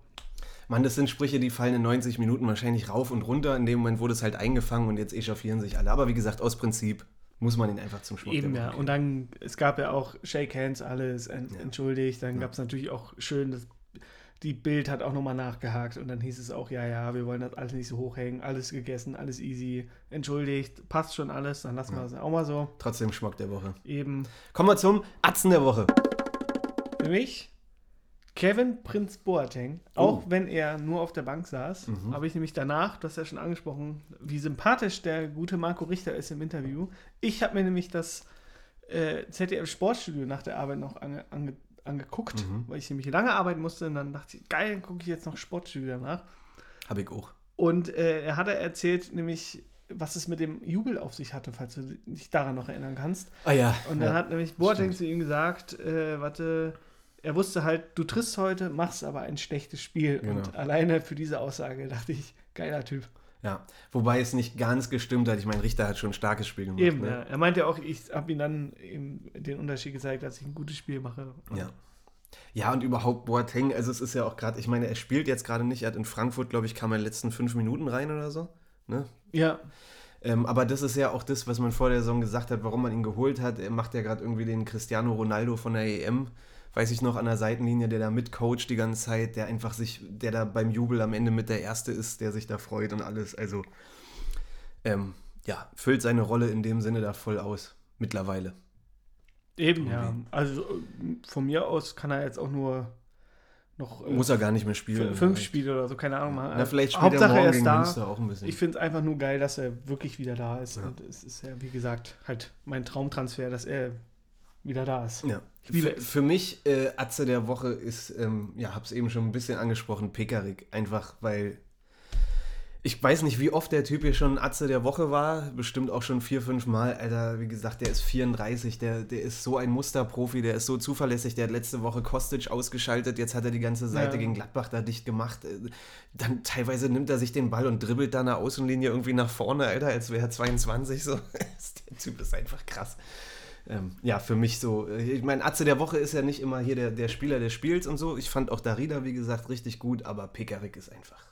Mann, das sind Sprüche, die fallen in 90 Minuten wahrscheinlich rauf und runter. In dem Moment wurde es halt eingefangen und jetzt echauffieren sich alle. Aber wie gesagt, aus Prinzip muss man ihn einfach zum Schmuck Eben ja. Und dann, es gab ja auch Shake Hands, alles en Ja. entschuldigt. Dann Ja. gab es natürlich auch schön, das, die Bild hat auch nochmal nachgehakt und dann hieß es auch, ja, ja, wir wollen das alles nicht so hochhängen, alles gegessen, alles easy, entschuldigt, passt schon alles, dann lassen wir es auch mal so. Trotzdem Schmuck der Woche. Eben Kommen wir zum Atzen der Woche. für mich Kevin Prinz Boateng, auch wenn er nur auf der Bank saß, Mhm. habe ich nämlich danach, du hast ja schon angesprochen, wie sympathisch der gute Marco Richter ist im Interview. Ich habe mir nämlich das äh, ZDF Sportstudio nach der Arbeit noch ange, ange, angeguckt, Mhm. weil ich nämlich lange arbeiten musste und dann dachte ich, geil, gucke ich jetzt noch Sportstudio danach. Hab ich auch. Und äh, er hatte erzählt, nämlich, was es mit dem Jubel auf sich hatte, falls du dich daran noch erinnern kannst. Ah ja. Und dann ja. hat nämlich Boateng stimmt. zu ihm gesagt, äh, warte, er wusste halt, du triffst heute, machst aber ein schlechtes Spiel. Genau. Und alleine für diese Aussage dachte ich, geiler Typ. ja. Wobei es nicht ganz gestimmt hat. Ich meine, Richter hat schon ein starkes Spiel gemacht. Eben, ne? ja. Er meinte auch, ich habe ihm dann eben den Unterschied gezeigt, dass ich ein gutes Spiel mache. Ja. Ja, und überhaupt Boateng, also es ist ja auch gerade, ich meine, er spielt jetzt gerade nicht, er hat in Frankfurt, glaube ich, kam er in den letzten fünf Minuten rein oder so. Ne? Ja, Ähm, aber das ist ja auch das, was man vor der Saison gesagt hat, warum man ihn geholt hat. Er macht ja gerade irgendwie den Cristiano Ronaldo von der EM, weiß ich noch, an der Seitenlinie, der da mitcoacht die ganze Zeit, der einfach sich, der da beim Jubel am Ende mit der Erste ist, der sich da freut und alles. Also, ähm, ja, füllt seine Rolle in dem Sinne da voll aus. Mittlerweile. eben, ja. Irgendwie. Also äh, von mir aus kann er jetzt auch nur noch äh, Muss er gar nicht mehr spielen. fünf vielleicht. Spiele oder so, keine Ahnung machen. Na, vielleicht spielt Hauptsache er morgen er ist da. Münster auch ein bisschen. Ich finde es einfach nur geil, dass er wirklich wieder da ist. Ja. Und es ist ja, wie gesagt, halt mein Traumtransfer, dass er wieder da ist. Ja. Für, für mich, äh, Atze der Woche ist, ähm, ja, hab's eben schon ein bisschen angesprochen, Pekarik. Einfach, weil ich weiß nicht, wie oft der Typ hier schon Atze der Woche war. Bestimmt auch schon vier, fünf Mal. Alter, wie gesagt, der ist 34, der, der ist so ein Musterprofi, der ist so zuverlässig. Der hat letzte Woche Kostic ausgeschaltet, jetzt hat er die ganze Seite Ja. gegen Gladbach da dicht gemacht. Äh, Dann teilweise nimmt er sich den Ball und dribbelt da eine Außenlinie irgendwie nach vorne, Alter, als wäre er 22. So. der Typ ist einfach krass ähm, ja, für mich so, äh, ich meine, Atze der Woche ist ja nicht immer hier der, der Spieler des Spiels und so. Ich fand auch Darida, wie gesagt, richtig gut, aber Pekarik ist einfach.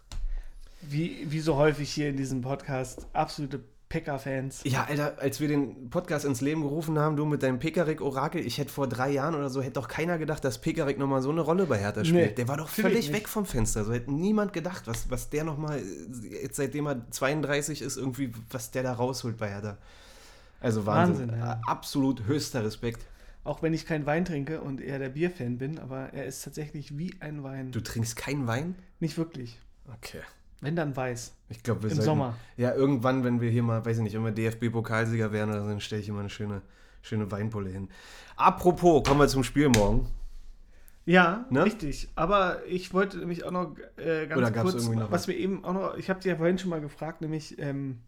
Wie, wie so häufig hier in diesem Podcast, absolute Packer-Fans. Ja, Alter, als wir den Podcast ins Leben gerufen haben, du mit deinem Pekarik-Orakel, ich hätte vor drei Jahren oder so, hätte doch keiner gedacht, dass Pekarik nochmal so eine Rolle bei Hertha spielt. Nee, der war doch völlig weg vom Fenster. So hätte niemand gedacht, was, was der nochmal, jetzt seitdem er 32 ist, irgendwie, was der da rausholt bei Hertha. Also Wahnsinn. Wahnsinn, ja. Absolut höchster Respekt. Auch wenn ich keinen Wein trinke und eher der Bierfan bin, aber er ist tatsächlich wie ein Wein. Du trinkst keinen Wein? Nicht wirklich. Okay. Wenn dann weiß. Ich glaube, wir Im sollten, Sommer. Ja, irgendwann, wenn wir hier mal, weiß ich nicht, wenn wir DFB-Pokalsieger werden oder so, dann stelle ich immer eine schöne, schöne Weinpulle hin. Apropos, kommen wir zum Spiel morgen. Ja, Ne? richtig. Aber ich wollte nämlich auch noch äh, ganz kurz, irgendwie noch was wir eben auch noch, ich habe dir ja vorhin schon mal gefragt, nämlich, ähm,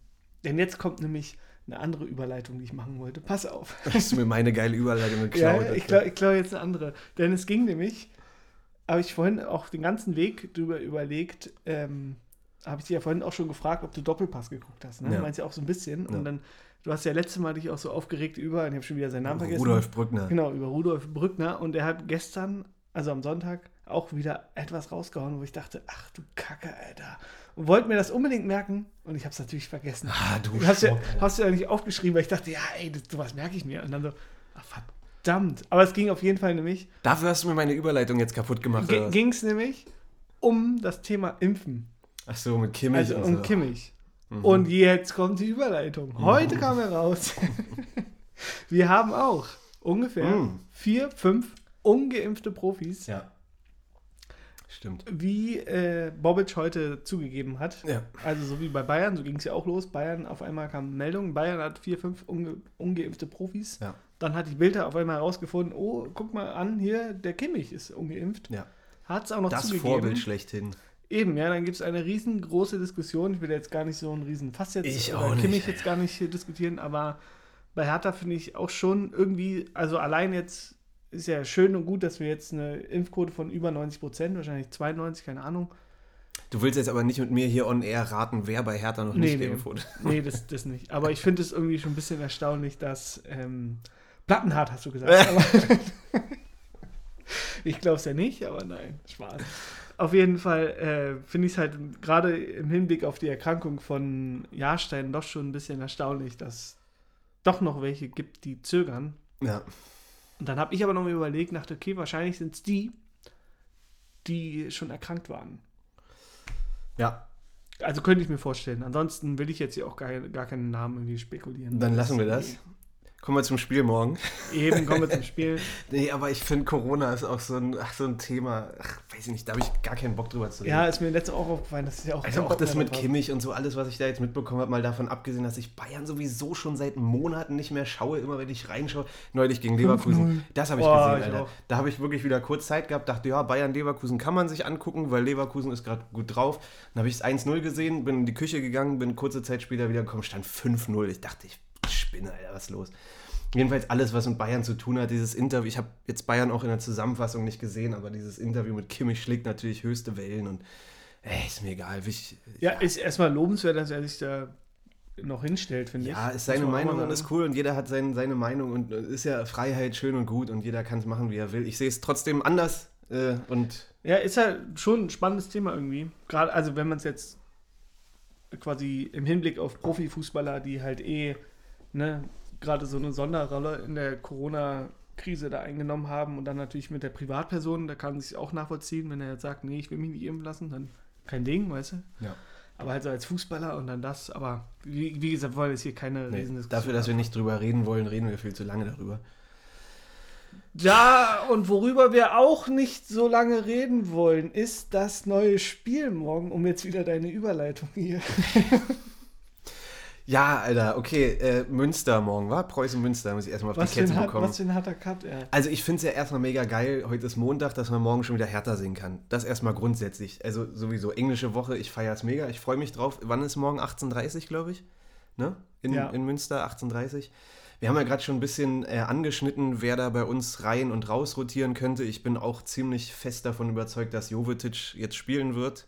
denn jetzt kommt nämlich eine andere Überleitung, die ich machen wollte. Pass auf. Hast du mir meine geile Überleitung Ja, geklaut? ich glaube glaub jetzt eine andere. Denn es ging nämlich, habe ich vorhin auch den ganzen Weg drüber überlegt, ähm, habe ich dir ja vorhin auch schon gefragt, ob du Doppelpass geguckt hast. Ne? Ja. Du meinst ja auch so ein bisschen. Ja. Und dann, du hast ja letztes Mal dich auch so aufgeregt über, und ich habe schon wieder seinen Namen vergessen. Rudolf Brückner. Genau, über Rudolf Brückner. Und er hat gestern, also am Sonntag, auch wieder etwas rausgehauen, wo ich dachte, ach du Kacke, Alter. Und wollte mir das unbedingt merken. Und ich habe es natürlich vergessen. Ah, du hast ja, hast du ja nicht aufgeschrieben, weil ich dachte, ja, ey, das, sowas merke ich mir. Und dann so, ach, verdammt. Aber es ging auf jeden Fall nämlich, Dafür hast du mir meine Überleitung jetzt kaputt gemacht. ging es nämlich um das Thema Impfen. Ach so, mit Kimmich Also und um so. Kimmich. Mhm. Und jetzt kommt die Überleitung. Heute kam heraus, wir haben auch ungefähr Mhm. vier, fünf ungeimpfte Profis, Ja. Stimmt. wie äh, Bobic heute zugegeben hat. Ja. Also so wie bei Bayern, so ging es ja auch los. Bayern, auf einmal kam Meldung, Bayern hat vier, fünf unge ungeimpfte Profis. Ja. Dann hat die Bilder auf einmal herausgefunden, oh, guck mal an, hier, der Kimmich ist ungeimpft. Ja. Hat es auch noch Das zugegeben. Vorbild schlechthin. Eben, ja, dann gibt es eine riesengroße Diskussion. Ich will jetzt gar nicht so einen riesen Fass jetzt Ich auch nicht, Kimmich jetzt gar nicht hier diskutieren, aber bei Hertha finde ich auch schon irgendwie, also allein jetzt ist ja schön und gut, dass wir jetzt eine Impfquote von über 90 Prozent, wahrscheinlich 92, keine Ahnung. Du willst jetzt aber nicht mit mir hier on air raten, wer bei Hertha noch Nee, nicht nee. geimpft wurde. Nee, das, das nicht. Aber ich finde es irgendwie schon ein bisschen erstaunlich, dass ähm, Plattenhart hast du gesagt. ich glaube es ja nicht, aber nein, Spaß. Auf jeden Fall äh, finde ich es halt gerade im Hinblick auf die Erkrankung von Jahrstein doch schon ein bisschen erstaunlich, dass doch noch welche gibt, die zögern. Ja. Und dann habe ich aber noch mal überlegt, dachte, okay, wahrscheinlich sind es die, die schon erkrankt waren. Ja. Also könnte ich mir vorstellen. Ansonsten will ich jetzt hier auch gar, gar keinen Namen irgendwie spekulieren. Dann lassen wir das. Kommen wir zum Spiel morgen. Eben, kommen wir zum Spiel. Nee, aber ich finde, Corona ist auch so ein, ach, so ein Thema. Ach, weiß ich nicht, da habe ich gar keinen Bock drüber zu reden. Ja, ist mir letztes auch aufgefallen, das ist ja auch Also auch das mit. Kimmich und so alles, was ich da jetzt mitbekommen habe, mal davon abgesehen, dass ich Bayern sowieso schon seit Monaten nicht mehr schaue, immer wenn ich reinschaue. Neulich gegen Leverkusen. 5-0. Das habe ich Boah, gesehen, ich Alter. auch. Da habe ich wirklich wieder kurz Zeit gehabt, dachte, ja, Bayern-Leverkusen kann man sich angucken, weil Leverkusen ist gerade gut drauf. Dann habe ich es 1-0 gesehen, bin in die Küche gegangen, bin kurze Zeit später wieder gekommen, stand 5-0. Ich dachte, ich spinne, Alter, was ist los? Jedenfalls alles, was mit Bayern zu tun hat, dieses Interview, ich habe jetzt Bayern auch in der Zusammenfassung nicht gesehen, aber dieses Interview mit Kimmich schlägt natürlich höchste Wellen und ey, ist mir egal. Ich, Ja, ist erstmal lobenswert, dass er sich da noch hinstellt, finde ich. Ja, ist seine Meinung und ist cool und jeder hat sein, seine Meinung und äh, ist ja Freiheit schön und gut und jeder kann es machen, wie er will. Ich sehe es trotzdem anders äh, und Ja, ist halt schon ein spannendes Thema irgendwie. Gerade, also wenn man es jetzt quasi im Hinblick auf Profifußballer, die halt eh, ne, gerade so eine Sonderrolle in der Corona-Krise da eingenommen haben und dann natürlich mit der Privatperson, da kann sich auch nachvollziehen, wenn er jetzt sagt, nee, ich will mich nicht impfen lassen, dann kein Ding, weißt du? Ja. Aber halt so als Fußballer und dann das, aber wie, wie gesagt, wir wollen jetzt hier keine nee, dafür, dass wir nicht drüber reden wollen, reden wir viel zu lange darüber. Da und worüber wir auch nicht so lange reden wollen, ist das neue Spiel morgen, um jetzt wieder deine Überleitung hier. Ja, Alter, okay, äh, Münster morgen, war Preußen Münster, muss ich erstmal auf Was die Kette hat- bekommen. was für ein harter Cut, ey. Also ich finde es ja erstmal mega geil, heute ist Montag, dass man morgen schon wieder härter sehen kann. Das erstmal grundsätzlich. Also sowieso englische Woche, ich feiere es mega, ich freue mich drauf. Wann ist morgen? 18.30 glaube ich, ne? In, Ja. in Münster, 18.30 Wir haben ja gerade schon ein bisschen äh, angeschnitten, wer da bei uns rein und raus rotieren könnte. Ich bin auch ziemlich fest davon überzeugt, dass Jovetic jetzt spielen wird.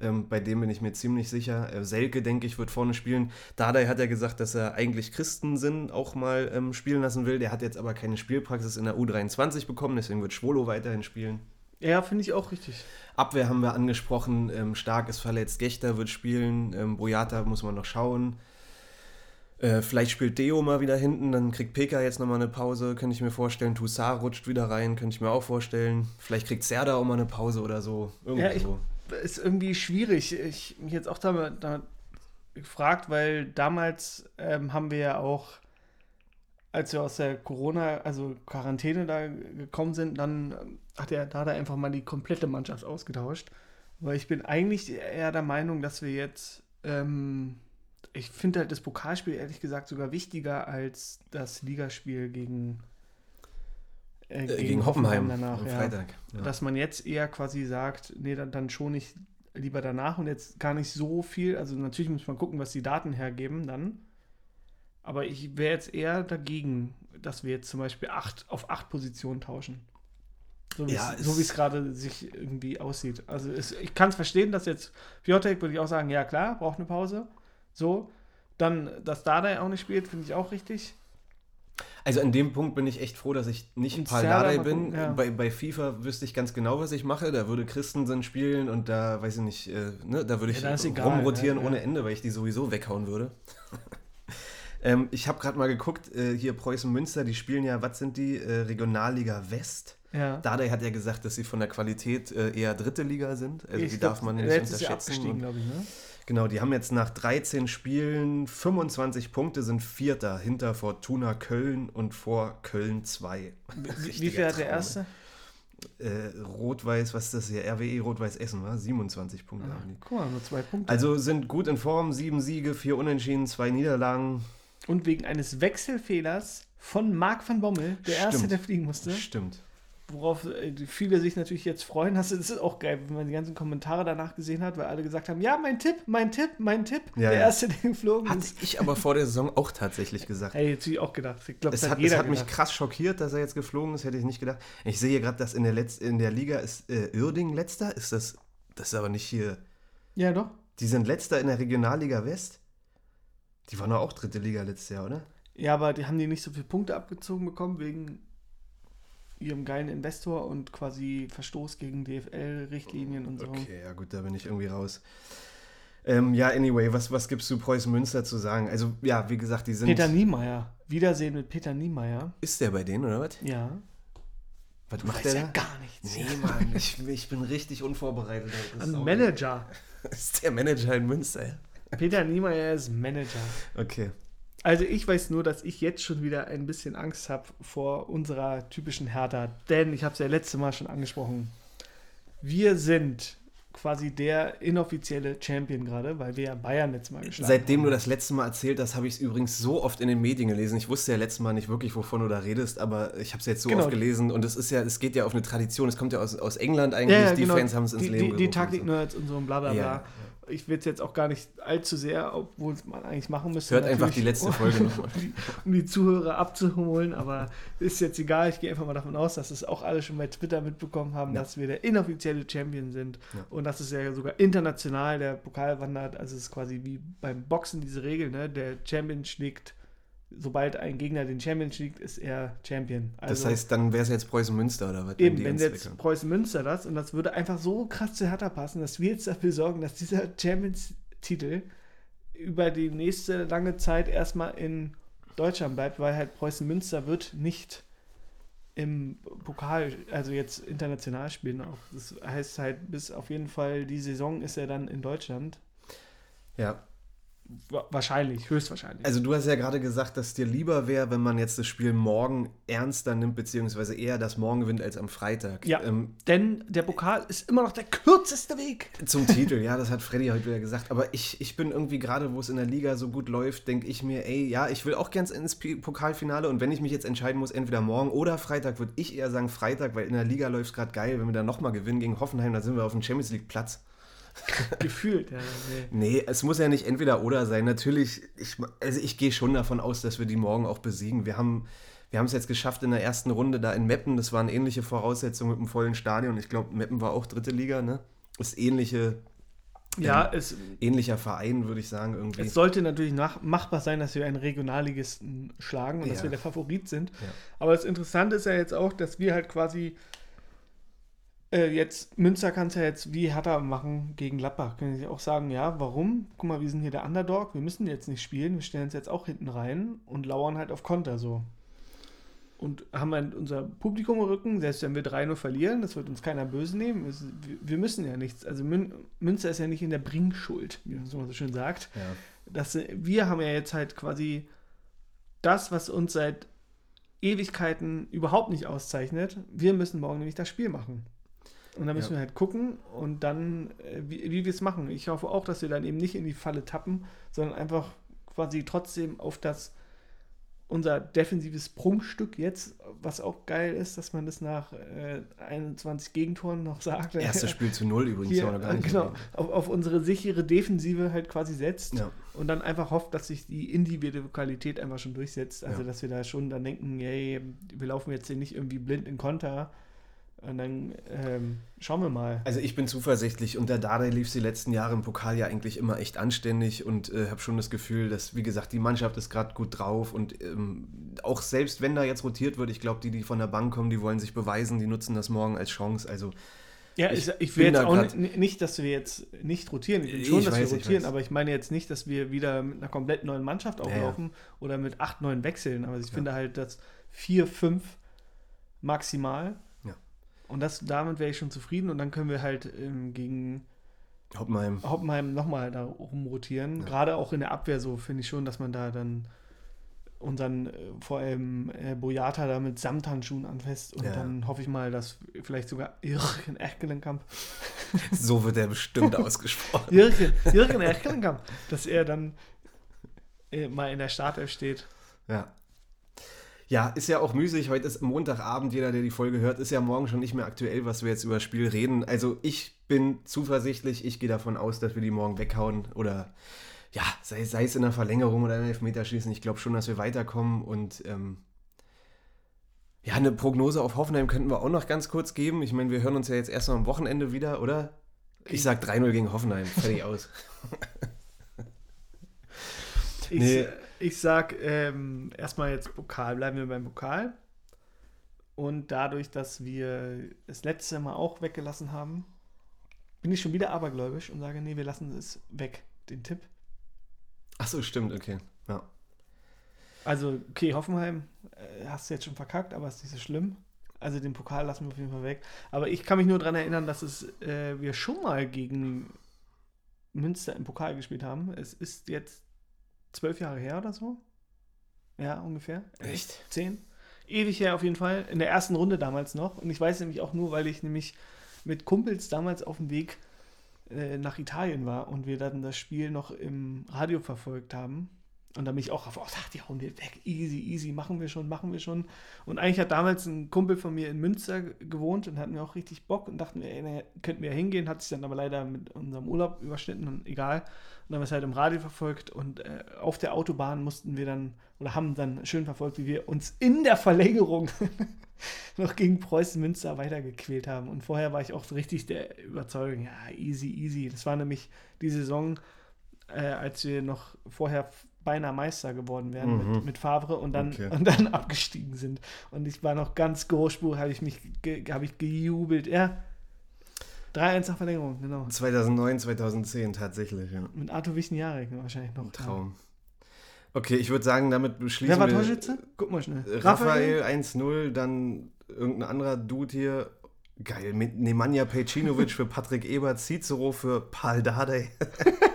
Ähm, bei dem bin ich mir ziemlich sicher. Äh, Selke, denke ich, wird vorne spielen. Dardai hat ja gesagt, dass er eigentlich Christensen auch mal ähm, spielen lassen will. Der hat jetzt aber keine Spielpraxis in der U23 bekommen, deswegen wird Schwolo weiterhin spielen. Ja, finde ich auch richtig. Abwehr haben wir angesprochen. Ähm, Stark ist verletzt, Gechter wird spielen. Ähm, Boyata muss man noch schauen. Äh, vielleicht spielt Deo mal wieder hinten, dann kriegt Peka jetzt nochmal eine Pause, könnte ich mir vorstellen. Toussaint rutscht wieder rein, könnte ich mir auch vorstellen. Vielleicht kriegt Serda auch mal eine Pause oder so. Irgendwie Ja, ich- so. Ist irgendwie schwierig. Ich mich jetzt auch da, da gefragt, weil damals ähm, haben wir ja auch, als wir aus der Corona, also Quarantäne da gekommen sind, dann ähm, hat er da einfach mal die komplette Mannschaft ausgetauscht. Weil ich bin eigentlich eher der Meinung, dass wir jetzt, ähm, ich finde halt das Pokalspiel ehrlich gesagt sogar wichtiger als das Ligaspiel gegen, äh, Äh, gegen Hoffenheim danach. am ja Freitag. Ja. dass man jetzt eher quasi sagt, nee, dann, dann schon nicht lieber danach und jetzt gar nicht so viel. Also natürlich muss man gucken, was die Daten hergeben dann. Aber ich wäre jetzt eher dagegen, dass wir jetzt zum Beispiel acht, auf acht Positionen tauschen. So wie Ja, so es gerade sich irgendwie aussieht. Also es, ich kann es verstehen, dass jetzt Piotek würde ich auch sagen, ja klar, braucht eine Pause. So. Dann, dass Dardai auch nicht spielt, finde ich auch richtig. Also an dem Punkt bin ich echt froh, dass ich nicht mal bin. gucken, ja. bei, bei FIFA wüsste ich ganz genau, was ich mache. Da würde Christensen spielen und da, weiß ich nicht, äh, ne, da würde ich Ja, ist egal, rumrotieren ja, ja. ohne Ende, weil ich die sowieso weghauen würde. ähm, ich habe gerade mal geguckt, äh, hier Preußen Münster, die spielen ja, was sind die? Äh, Regionalliga West. Ja. Dardai hat ja gesagt, dass sie von der Qualität äh, eher dritte Liga sind. Also Ich die glaub, darf man nicht unterschätzen. abgestiegen, Und- glaube ich, ne? Genau, die haben jetzt nach 13 Spielen 25 Punkte, sind Vierter hinter Fortuna Köln und vor Köln 2. Wie, wie viel hat der erste? Äh, Rot-Weiß, was ist das hier? RWE Rot-Weiß Essen, war 27 Punkte haben die. Guck mal, nur zwei Punkte. Also sind gut in Form, sieben Siege, vier Unentschieden, zwei Niederlagen. Und wegen eines Wechselfehlers von Marc van Bommel, der Stimmt. Erste, der fliegen musste, Stimmt. Worauf äh, viele sich natürlich jetzt freuen. Hast du, das ist auch geil, wenn man die ganzen Kommentare danach gesehen hat, weil alle gesagt haben, ja, mein Tipp, mein Tipp, mein Tipp. Ja, der ja. Erste, der geflogen Hatte ist. ich aber vor der Saison auch tatsächlich gesagt. Ey, jetzt ich auch gedacht. Ich glaube, Es hat, hat es hat mich gedacht. krass schockiert, dass er jetzt geflogen ist, hätte ich nicht gedacht. Ich sehe hier gerade, dass in der, Letz-, in der Liga ist äh, Uerding letzter. Ist das, das ist aber nicht hier. Ja, doch. Die sind letzter in der Regionalliga West. Die waren doch auch dritte Liga letztes Jahr, oder? Ja, aber die haben die nicht so viele Punkte abgezogen bekommen wegen ihrem geilen Investor und quasi Verstoß gegen DFL-Richtlinien und so. Okay, ja gut, da bin ich irgendwie raus. Ähm, ja, anyway, was, was gibst du Preußen Münster zu sagen? Also, ja, wie gesagt, die sind. Peter Niemeyer. Wiedersehen mit Peter Niemeyer. ist der bei denen, oder was? Ja. Was Du macht weißt der ja da? gar nichts. Nee, Mann, ich, ich bin richtig unvorbereitet. Ein Manager. ist der Manager in Münster? Peter Niemeyer ist Manager. Okay. Also ich weiß nur, dass ich jetzt schon wieder ein bisschen Angst habe vor unserer typischen Hertha. Denn, ich habe es ja letzte Mal schon angesprochen, wir sind quasi der inoffizielle Champion gerade, weil wir ja Bayern letztes Mal geschlagen Seitdem haben. du das letzte Mal erzählt hast, habe ich es übrigens so oft in den Medien gelesen. Ich wusste ja letztes Mal nicht wirklich, wovon du da redest, aber ich habe es jetzt so Genau. oft gelesen und es ist ja, es geht ja auf eine Tradition. Es kommt ja aus, aus England eigentlich. ja, ja, die genau. Fans haben es ins die, Leben die, die gerufen. Taktik-Nerds und so und bla bla bla. Ja. Ich will es jetzt auch gar nicht allzu sehr, obwohl es man eigentlich machen müsste. Hört einfach die letzte Folge nochmal. um, die, um die Zuhörer abzuholen, aber ist jetzt egal. Ich gehe einfach mal davon aus, dass es auch alle schon bei Twitter mitbekommen haben, Ja. dass wir der inoffizielle Champion sind Ja. und dass es ja sogar international der Pokal wandert. Also es ist quasi wie beim Boxen diese Regel, ne? Der Champion schlägt, sobald ein Gegner den Champion schlägt, ist er Champion. Also Das heißt, dann wäre es jetzt Preußen Münster oder was? Eben, wenn jetzt Wickeln? Preußen Münster das und das würde einfach so krass zu Hertha passen, dass wir jetzt dafür sorgen, dass dieser Champions-Titel über die nächste lange Zeit erstmal in Deutschland bleibt, weil halt Preußen Münster wird nicht im Pokal, also jetzt international spielen auch. Das heißt halt, bis auf jeden Fall die Saison ist er dann in Deutschland. Ja. Wa- Wahrscheinlich, höchstwahrscheinlich. Also du hast ja gerade gesagt, dass dir lieber wäre, wenn man jetzt das Spiel morgen ernster nimmt, beziehungsweise eher das morgen gewinnt als am Freitag. ja, Ähm, denn der Pokal ist immer noch der kürzeste Weg. zum Titel, ja, das hat Freddy heute wieder gesagt. Aber ich, ich bin irgendwie gerade, wo es in der Liga so gut läuft, denke ich mir, ey, ja, ich will auch ganz ins P- Pokalfinale und wenn ich mich jetzt entscheiden muss, entweder morgen oder Freitag, würde ich eher sagen Freitag, weil in der Liga läuft es gerade geil. Wenn wir dann nochmal gewinnen gegen Hoffenheim, dann sind wir auf dem Champions League Platz. Gefühlt, ja. Nee. Nee, es muss ja nicht entweder oder sein. Natürlich, ich, also ich gehe schon davon aus, dass wir die morgen auch besiegen. Wir haben wir haben es jetzt geschafft in der ersten Runde da in Meppen. Das waren ähnliche Voraussetzungen mit einem vollen Stadion. Ich glaube, Meppen war auch dritte Liga, ne? Ist ähnliche, Ja, es, ähnlicher Verein, würde ich sagen, irgendwie. es sollte natürlich nach, machbar sein, dass wir einen Regionalligisten schlagen und dass Ja. wir der Favorit sind. Ja. Aber das Interessante ist ja jetzt auch, dass wir halt quasi äh, jetzt, Münster kann es ja jetzt wie Hertha machen gegen Gladbach. Können Sie auch sagen, ja, warum? Guck mal, wir sind hier der Underdog, wir müssen jetzt nicht spielen, wir stellen uns jetzt auch hinten rein und lauern halt auf Konter so. Und haben halt unser Publikum im Rücken, selbst wenn wir 3-0 verlieren, das wird uns keiner böse nehmen. Es- wir- Wir müssen ja nichts. Also Mün Münster ist ja nicht in der Bringschuld, wie man so so schön sagt ja. das, wir haben ja jetzt halt quasi das, was uns seit Ewigkeiten überhaupt nicht auszeichnet. Wir müssen morgen nämlich das Spiel machen. Und da müssen Ja. wir halt gucken und dann, äh, wie, wie wir es machen. Ich hoffe auch, dass wir dann eben nicht in die Falle tappen, sondern einfach quasi trotzdem auf das unser defensives Prunkstück jetzt, was auch geil ist, dass man das nach äh, 21 Gegentoren noch sagt. Erstes Spiel zu null übrigens. Hier, noch gar nicht genau, auf, auf unsere sichere Defensive halt quasi setzt Ja. und dann einfach hofft, dass sich die individuelle Qualität einfach schon durchsetzt. Also, Ja. dass wir da schon dann denken, hey, wir laufen jetzt hier nicht irgendwie blind in Konter. Und dann ähm, schauen wir mal. Also ich bin zuversichtlich. Unter Dardai lief die letzten Jahre im Pokal ja eigentlich immer echt anständig und äh, habe schon das Gefühl, dass, wie gesagt, die Mannschaft ist gerade gut drauf und ähm, auch selbst wenn da jetzt rotiert wird, ich glaube, die, die von der Bank kommen, die wollen sich beweisen, die nutzen das morgen als Chance. Also Ja, ich ich, ich will jetzt auch grad- ni- nicht, dass wir jetzt nicht rotieren. Ich will Ich schon, dass weiß, wir ich rotieren, weiß. aber ich meine jetzt nicht, dass wir wieder mit einer komplett neuen Mannschaft auflaufen oder mit acht, neun Wechseln. Aber ich Ja. finde halt, dass vier, fünf maximal. Und das, damit wäre ich schon zufrieden und dann können wir halt ähm, gegen Hoppenheim. Hoppenheim nochmal da rumrotieren. Ja. Gerade auch in der Abwehr so finde ich schon, dass man da dann unseren äh, vor allem äh, Boyata da mit Samthandschuhen anfasst und Ja. dann hoffe ich mal, dass vielleicht sogar Jürgen Erkelenkamp So wird er bestimmt ausgesprochen. Jürgen, Jürgen Erkelenkamp, dass er dann äh, mal in der Startelf steht. Ja. Ja, ist ja auch müßig. Heute ist Montagabend. Jeder, der die Folge hört, ist ja morgen schon nicht mehr aktuell, was wir jetzt über das Spiel reden. Also ich bin zuversichtlich. Ich gehe davon aus, dass wir die morgen weghauen. Oder ja, sei, sei es in der Verlängerung oder im Elfmeterschießen. Ich glaube schon, dass wir weiterkommen. Und ähm, ja, eine Prognose auf Hoffenheim könnten wir auch noch ganz kurz geben. Ich meine, wir hören uns ja jetzt erst mal am Wochenende wieder, oder? Ich sag 3-0 gegen Hoffenheim. Fertig aus. Ich, Nee. Ich sag ähm, erstmal jetzt Pokal, bleiben wir beim Pokal. Und dadurch, dass wir das letzte Mal auch weggelassen haben, bin ich schon wieder abergläubisch und sage, nee, wir lassen es weg, den Tipp. Ach so, stimmt, okay. Ja. Also, okay, Hoffenheim äh, hast du jetzt schon verkackt, aber ist nicht so schlimm. Also den Pokal lassen wir auf jeden Fall weg. Aber ich kann mich nur daran erinnern, dass es, äh, wir schon mal gegen Münster im Pokal gespielt haben. Es ist jetzt zwölf Jahre her oder so. Ja, ungefähr. Echt? Zehn. Ewig her auf jeden Fall. In der ersten Runde damals noch. Und ich weiß nämlich auch nur, weil ich nämlich mit Kumpels damals auf dem Weg äh, nach Italien war und wir dann das Spiel noch im Radio verfolgt haben. Und da bin ich auch auf, oh, die hauen wir weg, easy, easy, machen wir schon, machen wir schon. Und eigentlich hat damals ein Kumpel von mir in Münster gewohnt und hatten wir auch richtig Bock und dachten ey, könnten wir hingehen, hat sich dann aber leider mit unserem Urlaub überschnitten und egal. Und dann haben wir es halt im Radio verfolgt und äh, auf der Autobahn mussten wir dann, oder haben dann schön verfolgt, wie wir uns in der Verlängerung noch gegen Preußen Münster weitergequält haben. Und vorher war ich auch so richtig der Überzeugung, ja, easy, easy. Das war nämlich die Saison, äh, als wir noch vorher beinahe Meister geworden wären Mhm. mit, mit Favre und dann, Okay. und dann abgestiegen sind. Und ich war noch ganz großspur, habe ich mich ge, habe ich gejubelt. Ja. 3-1 nach Verlängerung, genau. 2009, 2010 tatsächlich, ja. Mit Arthur Wichniarek wahrscheinlich noch. Ein Traum. Okay, ich würde sagen, damit beschließen Wer war wir. Torschütze? Guck mal schnell. Äh, Raphael 1-0, dann irgendein anderer Dude hier. Geil, mit Nemanja Pejcinovic für Patrick Ebert, Cicero für Paul Dardai.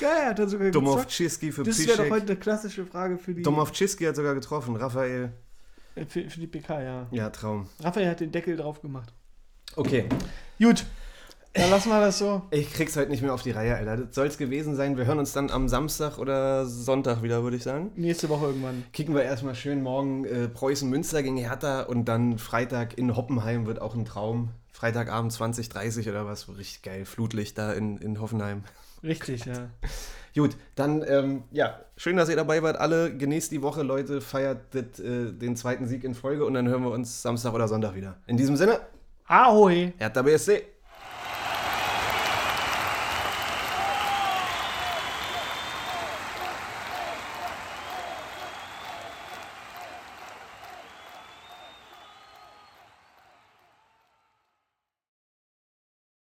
Geil. Hat er sogar gezockt. Domovczyski für Das wäre doch heute eine klassische Frage für die, Domovczyski hat sogar getroffen. Raphael. äh, für, für die PK, ja. Ja, Traum. Raphael hat den Deckel drauf gemacht. Okay, Gut, dann lassen wir das so. ich krieg's heute nicht mehr auf die Reihe, Alter. Das soll's gewesen sein. Wir hören uns dann am Samstag oder Sonntag wieder, würde ich sagen. Nächste Woche irgendwann. Kicken wir erstmal schön morgen äh, Preußen-Münster gegen Hertha und dann Freitag in Hoppenheim wird auch ein Traum. Freitagabend 20.30 oder was. Richtig geil. Flutlicht da in, in Hoffenheim. Richtig, ja. Gut, dann, ähm, ja, schön, dass ihr dabei wart. Alle genießt die Woche, Leute. Feiert das, äh, den zweiten Sieg in Folge und dann hören wir uns Samstag oder Sonntag wieder. In diesem Sinne, Ahoi! Hertha BSC.